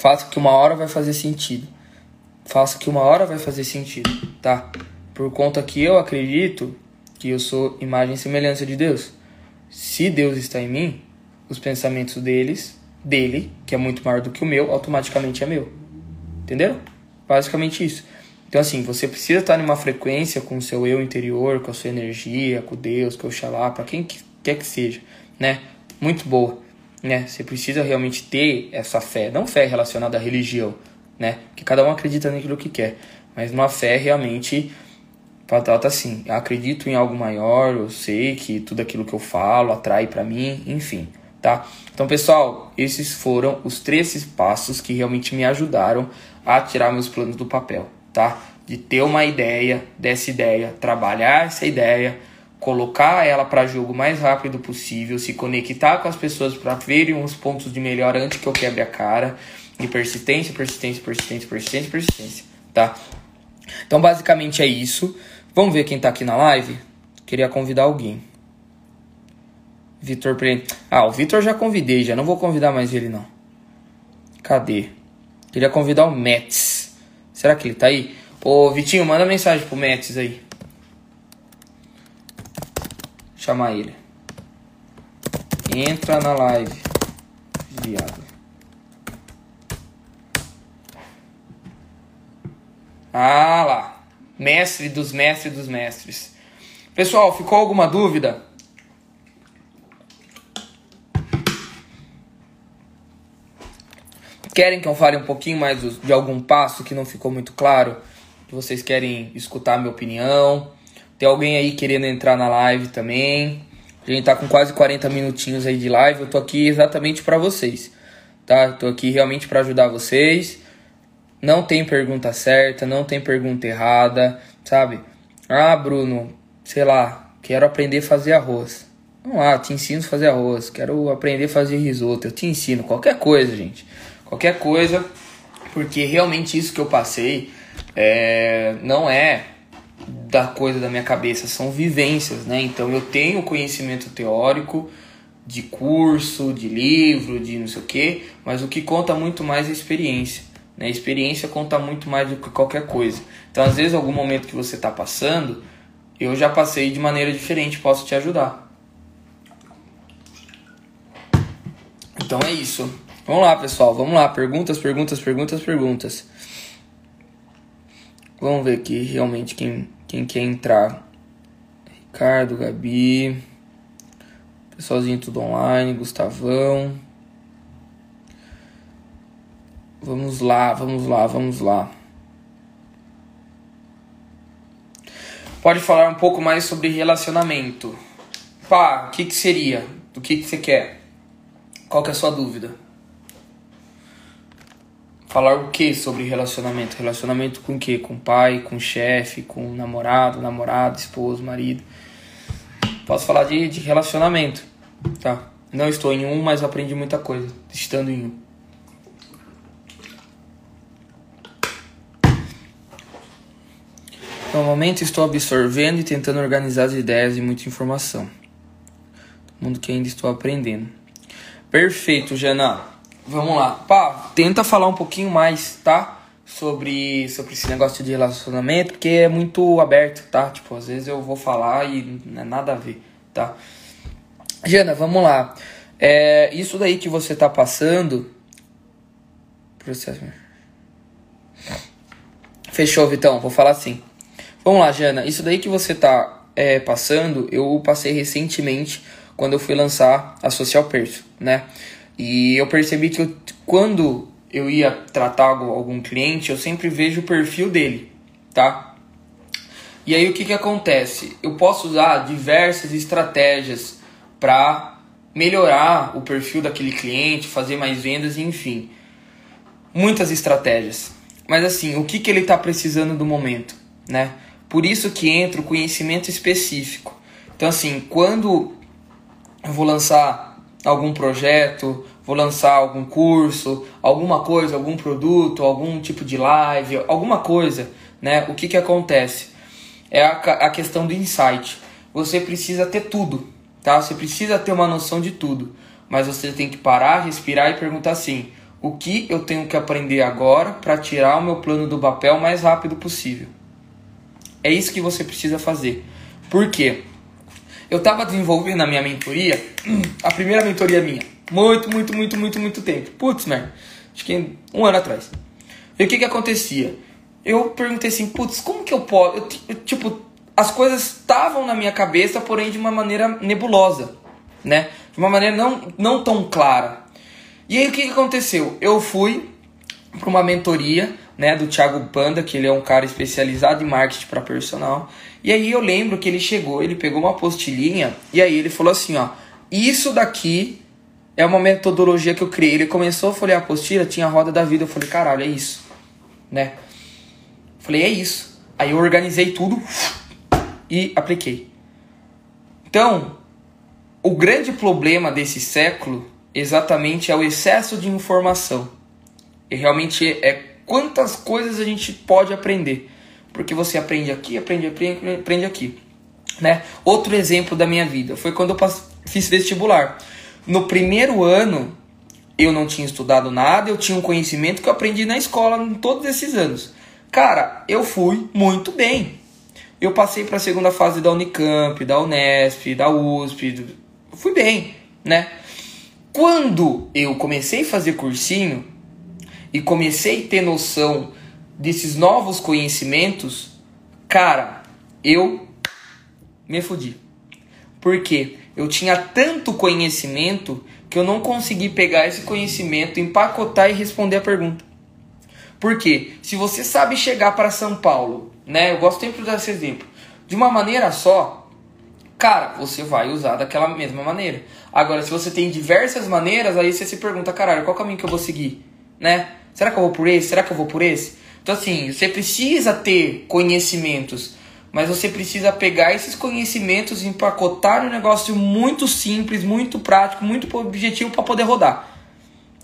Faça que uma hora vai fazer sentido. Faça que uma hora vai fazer sentido, tá? Por conta que eu acredito que eu sou imagem e semelhança de Deus. Se Deus está em mim, os pensamentos deles, dele, que é muito maior do que o meu, automaticamente é meu. Entendeu? Basicamente isso. Então, assim, você precisa estar numa frequência com o seu eu interior, com a sua energia, com Deus, com o Xalá, para quem quer que seja, né? Muito boa, né? Você precisa realmente ter essa fé, não fé relacionada à religião, né? Que cada um acredita naquilo que quer, mas uma fé realmente Patata assim, eu acredito em algo maior, eu sei que tudo aquilo que eu falo atrai para mim, enfim, tá? Então, pessoal, esses foram os três passos que realmente me ajudaram a tirar meus planos do papel, tá? De ter uma ideia, dessa ideia, trabalhar essa ideia, colocar ela para jogo o mais rápido possível, se conectar com as pessoas para verem os pontos de melhor antes que eu quebre a cara, e persistência, persistência, persistência, persistência, persistência, tá? Então, basicamente é isso. Vamos ver quem tá aqui na live? Queria convidar alguém. Vitor Pre... Ah, o Vitor já convidei, já não vou convidar mais ele não. Cadê? Queria convidar o Mets. Será que ele tá aí? Ô, Vitinho, manda mensagem pro Mets aí. Chamar ele. Entra na live. Viado. Ah lá mestre dos mestres dos mestres. Pessoal, ficou alguma dúvida? Querem que eu fale um pouquinho mais de algum passo que não ficou muito claro? Que vocês querem escutar a minha opinião? Tem alguém aí querendo entrar na live também? A gente tá com quase 40 minutinhos aí de live. Eu tô aqui exatamente para vocês, tá? Tô aqui realmente para ajudar vocês. Não tem pergunta certa, não tem pergunta errada, sabe? Ah, Bruno, sei lá, quero aprender a fazer arroz. Vamos lá, te ensino a fazer arroz. Quero aprender a fazer risoto. Eu te ensino qualquer coisa, gente. Qualquer coisa, porque realmente isso que eu passei é, não é da coisa da minha cabeça, são vivências, né? Então eu tenho conhecimento teórico de curso, de livro, de não sei o que, mas o que conta muito mais é a experiência. Né? A experiência conta muito mais do que qualquer coisa. Então, às vezes, algum momento que você está passando, eu já passei de maneira diferente, posso te ajudar. Então é isso. Vamos lá, pessoal. Vamos lá. Perguntas, perguntas, perguntas, perguntas. Vamos ver aqui realmente quem, quem quer entrar. Ricardo, Gabi. Pessoalzinho tudo online. Gustavão. Vamos lá, vamos lá, vamos lá. Pode falar um pouco mais sobre relacionamento. Pá, o que, que seria? Do que, que você quer? Qual que é a sua dúvida? Falar o que sobre relacionamento? Relacionamento com o quê? Com pai, com chefe, com namorado, namorado, esposo, marido. Posso falar de, de relacionamento, tá? Não estou em um, mas aprendi muita coisa estando em um. No momento estou absorvendo e tentando organizar as ideias e muita informação. Mundo que ainda estou aprendendo. Perfeito, Jana. Vamos lá. Pá, tenta falar um pouquinho mais, tá? Sobre, sobre esse negócio de relacionamento, porque é muito aberto, tá? Tipo, às vezes eu vou falar e não é nada a ver, tá? Jana, vamos lá. É, isso daí que você tá passando. Processo. Fechou, Vitão. Vou falar assim. Vamos lá, Jana. Isso daí que você tá é, passando, eu passei recentemente quando eu fui lançar a Social Perso, né? E eu percebi que eu, quando eu ia tratar algum cliente, eu sempre vejo o perfil dele, tá? E aí o que, que acontece? Eu posso usar diversas estratégias para melhorar o perfil daquele cliente, fazer mais vendas, enfim. Muitas estratégias. Mas assim, o que, que ele está precisando do momento, né? Por isso que entra o conhecimento específico. Então assim, quando eu vou lançar algum projeto, vou lançar algum curso, alguma coisa, algum produto, algum tipo de live, alguma coisa, né? O que que acontece? É a, a questão do insight. Você precisa ter tudo, tá? Você precisa ter uma noção de tudo, mas você tem que parar, respirar e perguntar assim: o que eu tenho que aprender agora para tirar o meu plano do papel o mais rápido possível? É isso que você precisa fazer. Por quê? Eu estava desenvolvendo na minha mentoria, a primeira mentoria minha, muito, muito, muito, muito, muito tempo. Putz, man, acho que um ano atrás. E o que que acontecia? Eu perguntei assim, putz, como que eu posso... Eu, eu, tipo, as coisas estavam na minha cabeça, porém de uma maneira nebulosa, né? De uma maneira não, não tão clara. E aí o que, que aconteceu? Eu fui para uma mentoria né, do Thiago Panda, que ele é um cara especializado em marketing para personal. E aí eu lembro que ele chegou, ele pegou uma postilhinha e aí ele falou assim, ó, isso daqui é uma metodologia que eu criei. Ele começou a folhear a apostila, tinha a roda da vida, eu falei, caralho, é isso, né? Falei, é isso. Aí eu organizei tudo e apliquei. Então, o grande problema desse século exatamente é o excesso de informação. E realmente é quantas coisas a gente pode aprender. Porque você aprende aqui, aprende, aprende, aprende aqui. Né? Outro exemplo da minha vida foi quando eu fiz vestibular. No primeiro ano, eu não tinha estudado nada, eu tinha um conhecimento que eu aprendi na escola em todos esses anos. Cara, eu fui muito bem. Eu passei para a segunda fase da Unicamp, da Unesp, da USP, fui bem, né? Quando eu comecei a fazer cursinho, e comecei a ter noção desses novos conhecimentos, cara, eu me fudi. Porque eu tinha tanto conhecimento que eu não consegui pegar esse conhecimento, empacotar e responder a pergunta. Porque se você sabe chegar para São Paulo, né? Eu gosto sempre de dar esse exemplo. De uma maneira só, cara, você vai usar daquela mesma maneira. Agora, se você tem diversas maneiras, aí você se pergunta, caralho, qual caminho que eu vou seguir, né? Será que eu vou por esse? Será que eu vou por esse? Então, assim, você precisa ter conhecimentos, mas você precisa pegar esses conhecimentos e empacotar um negócio muito simples, muito prático, muito objetivo para poder rodar.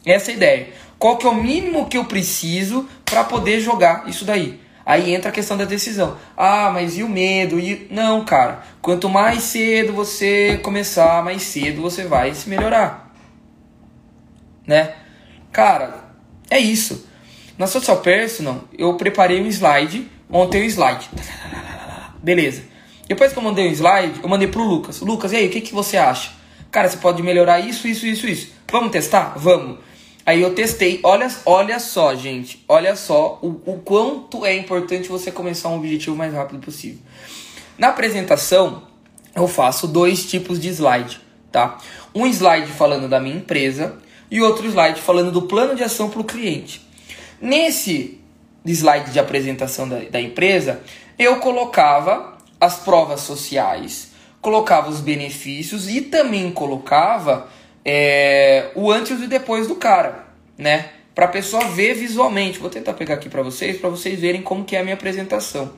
Essa é a ideia. Qual que é o mínimo que eu preciso para poder jogar isso daí? Aí entra a questão da decisão. Ah, mas e o medo? E... Não, cara. Quanto mais cedo você começar, mais cedo você vai se melhorar. Né? Cara, é isso. Na Social Personal, eu preparei um slide, montei um slide. Beleza. Depois que eu mandei um slide, eu mandei pro Lucas. Lucas, e aí, o que, que você acha? Cara, você pode melhorar isso, isso, isso, isso. Vamos testar? Vamos. Aí eu testei. Olha, olha só, gente. Olha só o, o quanto é importante você começar um objetivo o mais rápido possível. Na apresentação, eu faço dois tipos de slide, tá? Um slide falando da minha empresa e outro slide falando do plano de ação para o cliente. Nesse slide de apresentação da, da empresa, eu colocava as provas sociais, colocava os benefícios e também colocava é, o antes e depois do cara, né? para a pessoa ver visualmente. Vou tentar pegar aqui para vocês, para vocês verem como que é a minha apresentação.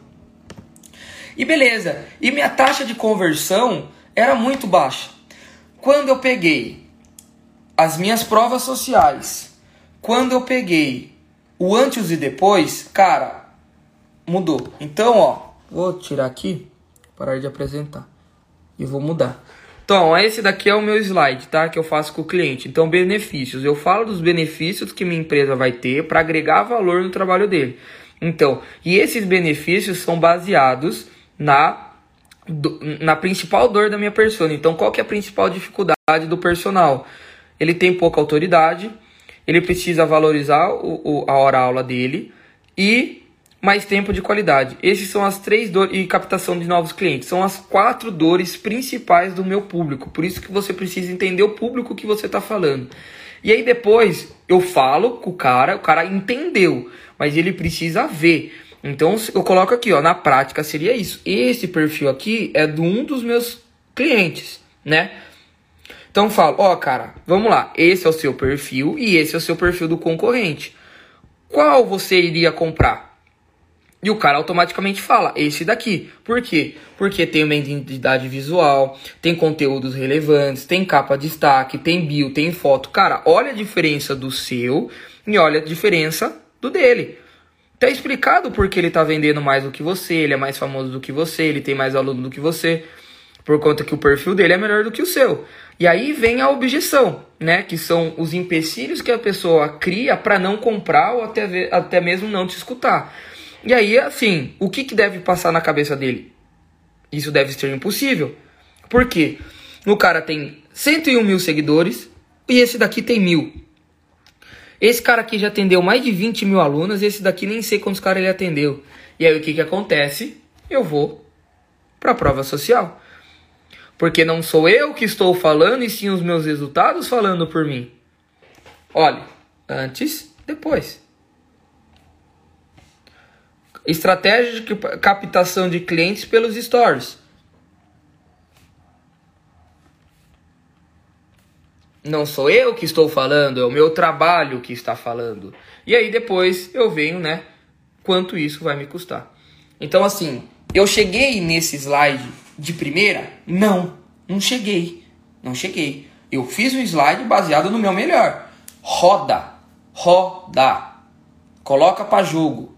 E beleza. E minha taxa de conversão era muito baixa. Quando eu peguei as minhas provas sociais, quando eu peguei o antes e depois, cara, mudou. Então, ó, vou tirar aqui, parar de apresentar e vou mudar. Então, esse daqui é o meu slide, tá? Que eu faço com o cliente. Então, benefícios. Eu falo dos benefícios que minha empresa vai ter para agregar valor no trabalho dele. Então, e esses benefícios são baseados na na principal dor da minha persona. Então, qual que é a principal dificuldade do personal? Ele tem pouca autoridade, ele precisa valorizar o, o, a hora aula dele e mais tempo de qualidade. Esses são as três dores e captação de novos clientes. São as quatro dores principais do meu público. Por isso que você precisa entender o público que você está falando. E aí depois eu falo com o cara, o cara entendeu, mas ele precisa ver. Então eu coloco aqui, ó, na prática seria isso. Esse perfil aqui é de um dos meus clientes, né? Então falo, ó, cara, vamos lá. Esse é o seu perfil e esse é o seu perfil do concorrente. Qual você iria comprar? E o cara automaticamente fala, esse daqui. Por quê? Porque tem uma identidade visual, tem conteúdos relevantes, tem capa de destaque, tem bio, tem foto. Cara, olha a diferença do seu e olha a diferença do dele. Tá explicado porque ele tá vendendo mais do que você, ele é mais famoso do que você, ele tem mais aluno do que você, por conta que o perfil dele é melhor do que o seu. E aí vem a objeção, né? Que são os empecilhos que a pessoa cria para não comprar ou até, até mesmo não te escutar. E aí, assim, o que, que deve passar na cabeça dele? Isso deve ser impossível. Por quê? O cara tem 101 mil seguidores e esse daqui tem mil. Esse cara aqui já atendeu mais de 20 mil alunos, esse daqui nem sei quantos caras ele atendeu. E aí o que, que acontece? Eu vou para a prova social. Porque não sou eu que estou falando, e sim os meus resultados falando por mim. Olha, antes, depois. Estratégia de captação de clientes pelos stories. Não sou eu que estou falando, é o meu trabalho que está falando. E aí depois eu venho, né? Quanto isso vai me custar. Então, assim, eu cheguei nesse slide de primeira? Não, não cheguei. Não cheguei. Eu fiz um slide baseado no meu melhor. Roda, roda. Coloca para jogo.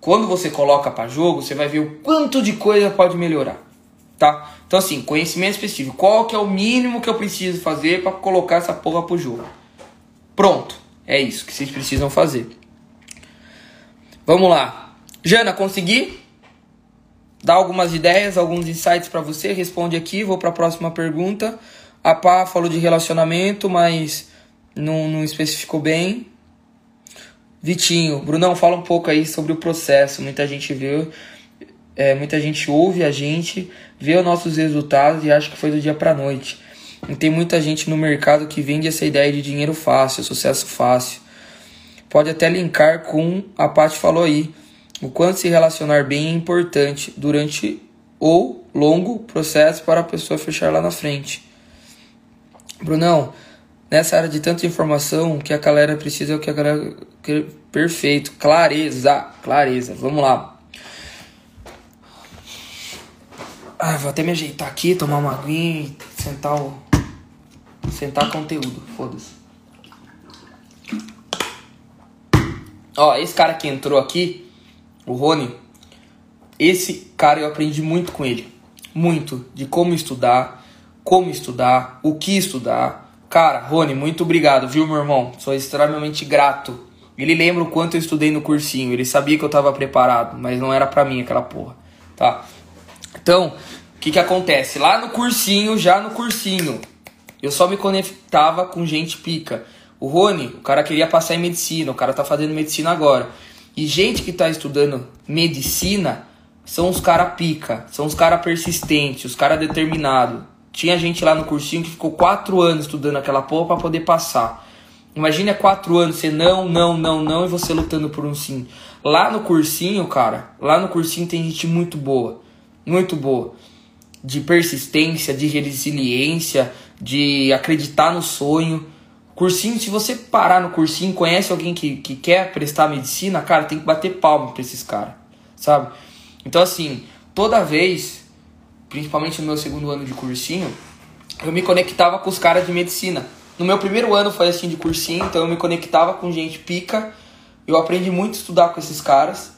Quando você coloca para jogo, você vai ver o quanto de coisa pode melhorar tá? Então assim, conhecimento específico. Qual que é o mínimo que eu preciso fazer para colocar essa porra pro jogo? Pronto. É isso que vocês precisam fazer. Vamos lá. Jana, consegui? Dar algumas ideias, alguns insights para você? Responde aqui, vou para a próxima pergunta. A Pá falou de relacionamento, mas não, não especificou bem. Vitinho, Brunão, fala um pouco aí sobre o processo. Muita gente viu, é, muita gente ouve a gente, vê os nossos resultados e acha que foi do dia para noite. E tem muita gente no mercado que vende essa ideia de dinheiro fácil, sucesso fácil. Pode até linkar com a Paty falou aí. O quanto se relacionar bem é importante durante o longo processo para a pessoa fechar lá na frente. Brunão, nessa área de tanta informação, que a galera precisa, o que a galera. Perfeito, clareza, clareza. Vamos lá. Ah, vou até me ajeitar aqui, tomar uma aguinha e sentar o. Sentar conteúdo, foda-se. Ó, esse cara que entrou aqui, o Rony, esse cara eu aprendi muito com ele. Muito. De como estudar, como estudar, o que estudar. Cara, Rony, muito obrigado, viu, meu irmão? Sou extremamente grato. Ele lembra o quanto eu estudei no cursinho. Ele sabia que eu tava preparado, mas não era pra mim aquela porra, tá? Então, o que, que acontece? Lá no cursinho, já no cursinho, eu só me conectava com gente pica. O Rony, o cara queria passar em medicina, o cara tá fazendo medicina agora. E gente que tá estudando medicina são os cara pica, são os cara persistentes, os cara determinado. Tinha gente lá no cursinho que ficou quatro anos estudando aquela porra para poder passar. Imagina quatro anos, você não, não, não, não, e você lutando por um sim. Lá no cursinho, cara, lá no cursinho tem gente muito boa muito boa. De persistência, de resiliência, de acreditar no sonho. Cursinho, se você parar no cursinho, conhece alguém que, que quer prestar medicina, cara, tem que bater palma pra esses caras, sabe? Então, assim, toda vez, principalmente no meu segundo ano de cursinho, eu me conectava com os caras de medicina. No meu primeiro ano foi assim de cursinho, então eu me conectava com gente pica, eu aprendi muito a estudar com esses caras,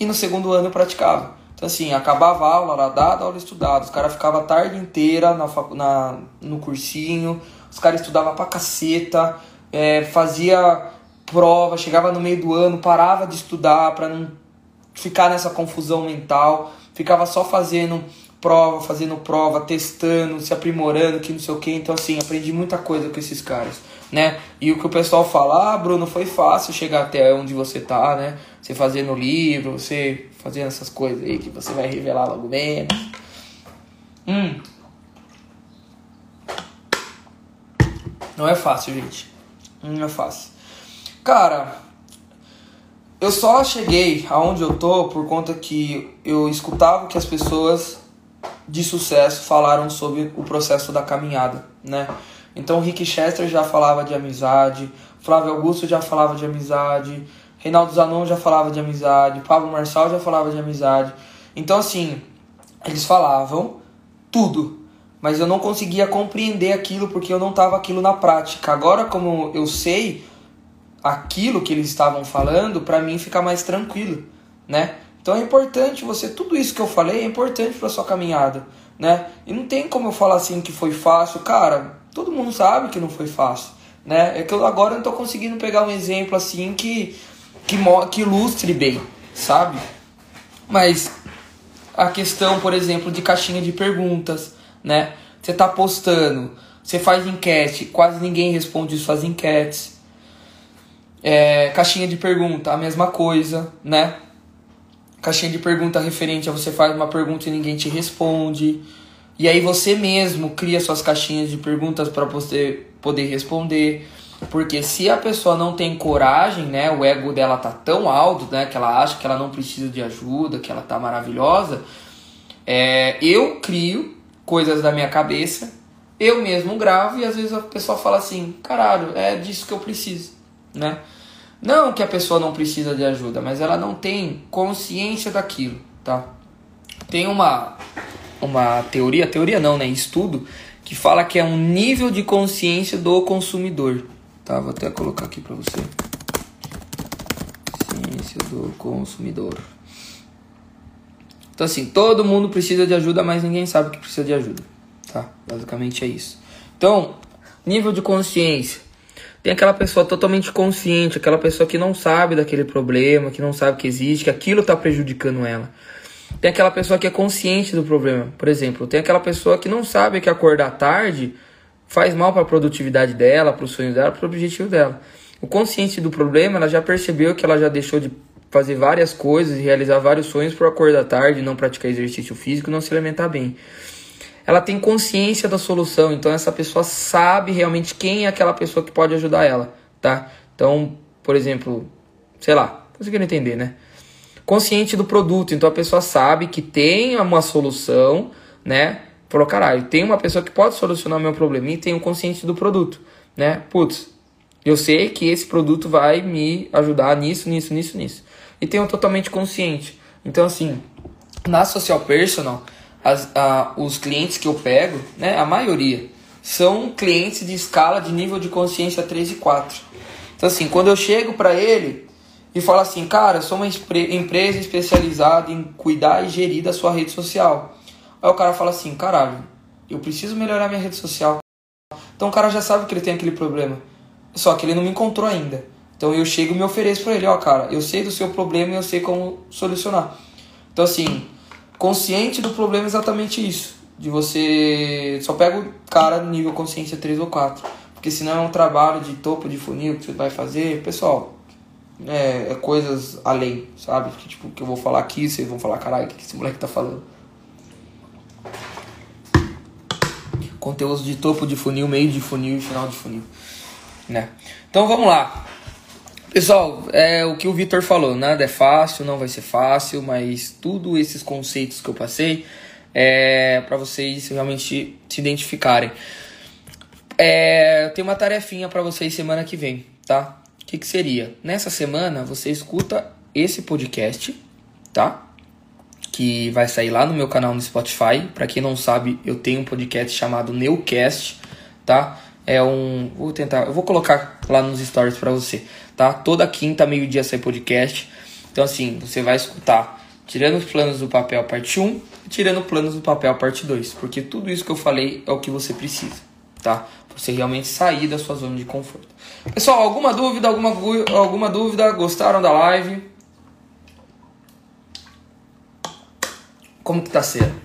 e no segundo ano eu praticava. Então, assim, acabava a aula, aula dada, aula estudada. Os caras ficavam a tarde inteira na, na, no cursinho, os caras estudavam pra caceta, é, fazia prova, chegava no meio do ano, parava de estudar para não ficar nessa confusão mental, ficava só fazendo prova, fazendo prova, testando, se aprimorando, que não sei o que. Então, assim, aprendi muita coisa com esses caras, né? E o que o pessoal fala, ah, Bruno, foi fácil chegar até onde você tá, né? Você fazendo livro, você fazendo essas coisas aí que você vai revelar logo menos. Hum. Não é fácil, gente. Não é fácil. Cara, eu só cheguei aonde eu tô por conta que eu escutava que as pessoas de sucesso falaram sobre o processo da caminhada, né? Então Rick Chester já falava de amizade, Flávio Augusto já falava de amizade, Reinaldo Zanon já falava de amizade, Pablo Marçal já falava de amizade. Então assim, eles falavam tudo, mas eu não conseguia compreender aquilo porque eu não estava aquilo na prática. Agora como eu sei aquilo que eles estavam falando, para mim fica mais tranquilo, né? Então é importante você, tudo isso que eu falei é importante para sua caminhada, né? E não tem como eu falar assim que foi fácil, cara. Todo mundo sabe que não foi fácil, né? É que eu agora não tô conseguindo pegar um exemplo assim que que, que ilustre bem, sabe? Mas a questão, por exemplo, de caixinha de perguntas, né? Você tá postando, você faz enquete, quase ninguém responde suas enquetes. É, caixinha de pergunta, a mesma coisa, né? caixinha de pergunta referente a você faz uma pergunta e ninguém te responde. E aí você mesmo cria suas caixinhas de perguntas para você poder responder. Porque se a pessoa não tem coragem, né, o ego dela tá tão alto, né, que ela acha que ela não precisa de ajuda, que ela tá maravilhosa, é, eu crio coisas da minha cabeça, eu mesmo gravo e às vezes a pessoa fala assim, caralho, é disso que eu preciso, né? Não que a pessoa não precisa de ajuda, mas ela não tem consciência daquilo, tá? Tem uma uma teoria, teoria não, né, estudo que fala que é um nível de consciência do consumidor, tá? Vou até colocar aqui para você. Consciência do consumidor. Então assim, todo mundo precisa de ajuda, mas ninguém sabe que precisa de ajuda, tá? Basicamente é isso. Então, nível de consciência tem aquela pessoa totalmente consciente, aquela pessoa que não sabe daquele problema, que não sabe que existe, que aquilo está prejudicando ela. Tem aquela pessoa que é consciente do problema. Por exemplo, tem aquela pessoa que não sabe que acordar tarde faz mal para a produtividade dela, para o sonho dela, para o objetivo dela. O consciente do problema, ela já percebeu que ela já deixou de fazer várias coisas e realizar vários sonhos por acordar tarde, não praticar exercício físico, não se alimentar bem ela tem consciência da solução, então essa pessoa sabe realmente quem é aquela pessoa que pode ajudar ela, tá? Então, por exemplo, sei lá, conseguiram entender, né? Consciente do produto, então a pessoa sabe que tem uma solução, né? Falou, caralho, tem uma pessoa que pode solucionar o meu problema e tem o consciente do produto, né? Putz, eu sei que esse produto vai me ajudar nisso, nisso, nisso, nisso. E tem o totalmente consciente. Então, assim, na Social Personal, as, a, os clientes que eu pego, né, a maioria, são clientes de escala de nível de consciência 3 e 4. Então, assim, quando eu chego para ele e falo assim, cara, eu sou uma empresa especializada em cuidar e gerir da sua rede social. Aí o cara fala assim, caralho, eu preciso melhorar minha rede social. Então o cara já sabe que ele tem aquele problema. Só que ele não me encontrou ainda. Então eu chego e me ofereço para ele, ó, cara, eu sei do seu problema e eu sei como solucionar. Então assim, consciente do problema é exatamente isso. De você. Só pega o cara no nível consciência 3 ou 4. Porque senão é um trabalho de topo de funil que você vai fazer. Pessoal, é, é coisas além, sabe? Que, tipo, que eu vou falar aqui, vocês vão falar, caralho, o que esse moleque tá falando? Conteúdos de topo de funil, meio de funil e final de funil. Né? Então vamos lá. Pessoal, é o que o Vitor falou, nada é fácil, não vai ser fácil, mas tudo esses conceitos que eu passei é para vocês realmente se identificarem. É, tenho uma tarefinha para vocês semana que vem, tá? O que, que seria? Nessa semana você escuta esse podcast, tá? Que vai sair lá no meu canal no Spotify. Para quem não sabe, eu tenho um podcast chamado Newcast, tá? É um, vou tentar, eu vou colocar lá nos stories para você, tá? Toda quinta meio-dia sai podcast. Então assim, você vai escutar tirando os planos do papel parte 1 e tirando planos do papel parte 2, porque tudo isso que eu falei é o que você precisa, tá? Pra você realmente sair da sua zona de conforto. Pessoal, alguma dúvida, alguma, alguma dúvida? Gostaram da live? Como que tá sendo?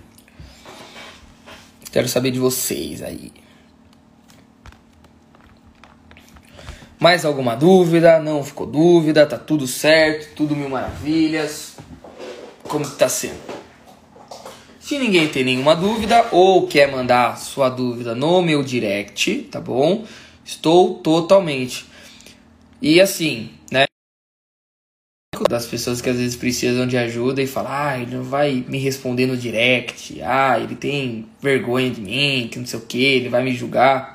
Quero saber de vocês aí. Mais alguma dúvida? Não ficou dúvida? Tá tudo certo? Tudo mil maravilhas? como está sendo. Se ninguém tem nenhuma dúvida ou quer mandar sua dúvida no meu direct, tá bom? Estou totalmente. E assim, né? Das pessoas que às vezes precisam de ajuda e falam, ah, ele não vai me responder no direct, ah, ele tem vergonha de mim, que não sei o que, ele vai me julgar.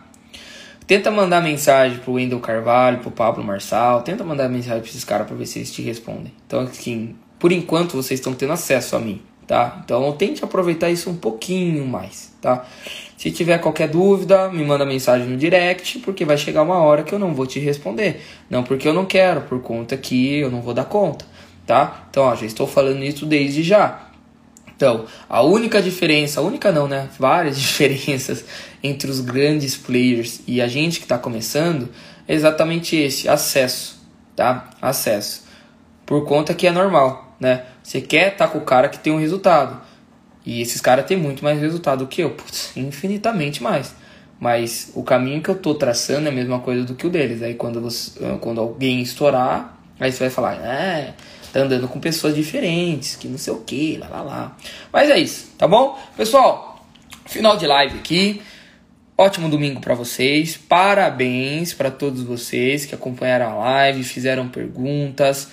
Tenta mandar mensagem pro Wendel Carvalho, pro Pablo Marçal, tenta mandar mensagem pra esses caras pra ver se eles te respondem. Então, assim, por enquanto vocês estão tendo acesso a mim, tá? Então tente aproveitar isso um pouquinho mais, tá? Se tiver qualquer dúvida, me manda mensagem no direct, porque vai chegar uma hora que eu não vou te responder. Não porque eu não quero, por conta que eu não vou dar conta, tá? Então, ó, já estou falando isso desde já. Então, a única diferença, a única não, né? Várias diferenças entre os grandes players e a gente que está começando é exatamente esse, acesso, tá? Acesso. Por conta que é normal né? Você quer estar tá com o cara que tem um resultado. E esses caras têm muito mais resultado que eu, putz, infinitamente mais. Mas o caminho que eu tô traçando é a mesma coisa do que o deles. Aí quando, você, quando alguém estourar, aí você vai falar, é, tá andando com pessoas diferentes, que não sei o que, lá lá lá. Mas é isso, tá bom? Pessoal, final de live aqui. Ótimo domingo para vocês. Parabéns para todos vocês que acompanharam a live, fizeram perguntas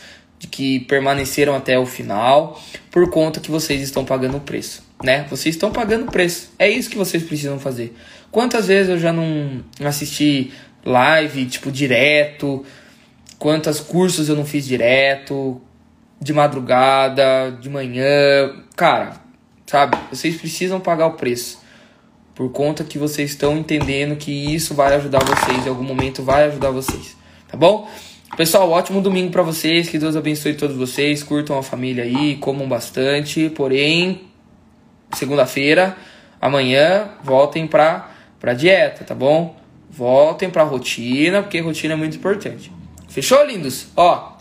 que permaneceram até o final por conta que vocês estão pagando o preço, né? Vocês estão pagando o preço. É isso que vocês precisam fazer. Quantas vezes eu já não assisti live, tipo, direto? Quantos cursos eu não fiz direto? De madrugada, de manhã? Cara, sabe? Vocês precisam pagar o preço. Por conta que vocês estão entendendo que isso vai ajudar vocês, em algum momento vai ajudar vocês. Tá bom? Pessoal, ótimo domingo para vocês. Que Deus abençoe todos vocês. Curtam a família aí, comam bastante. Porém, segunda-feira, amanhã, voltem pra, pra dieta, tá bom? Voltem pra rotina, porque rotina é muito importante. Fechou, lindos? Ó,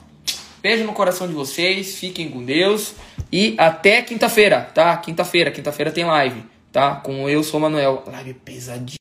beijo no coração de vocês. Fiquem com Deus. E até quinta-feira, tá? Quinta-feira. Quinta-feira tem live, tá? Com eu, sou Manuel. Live pesadinha.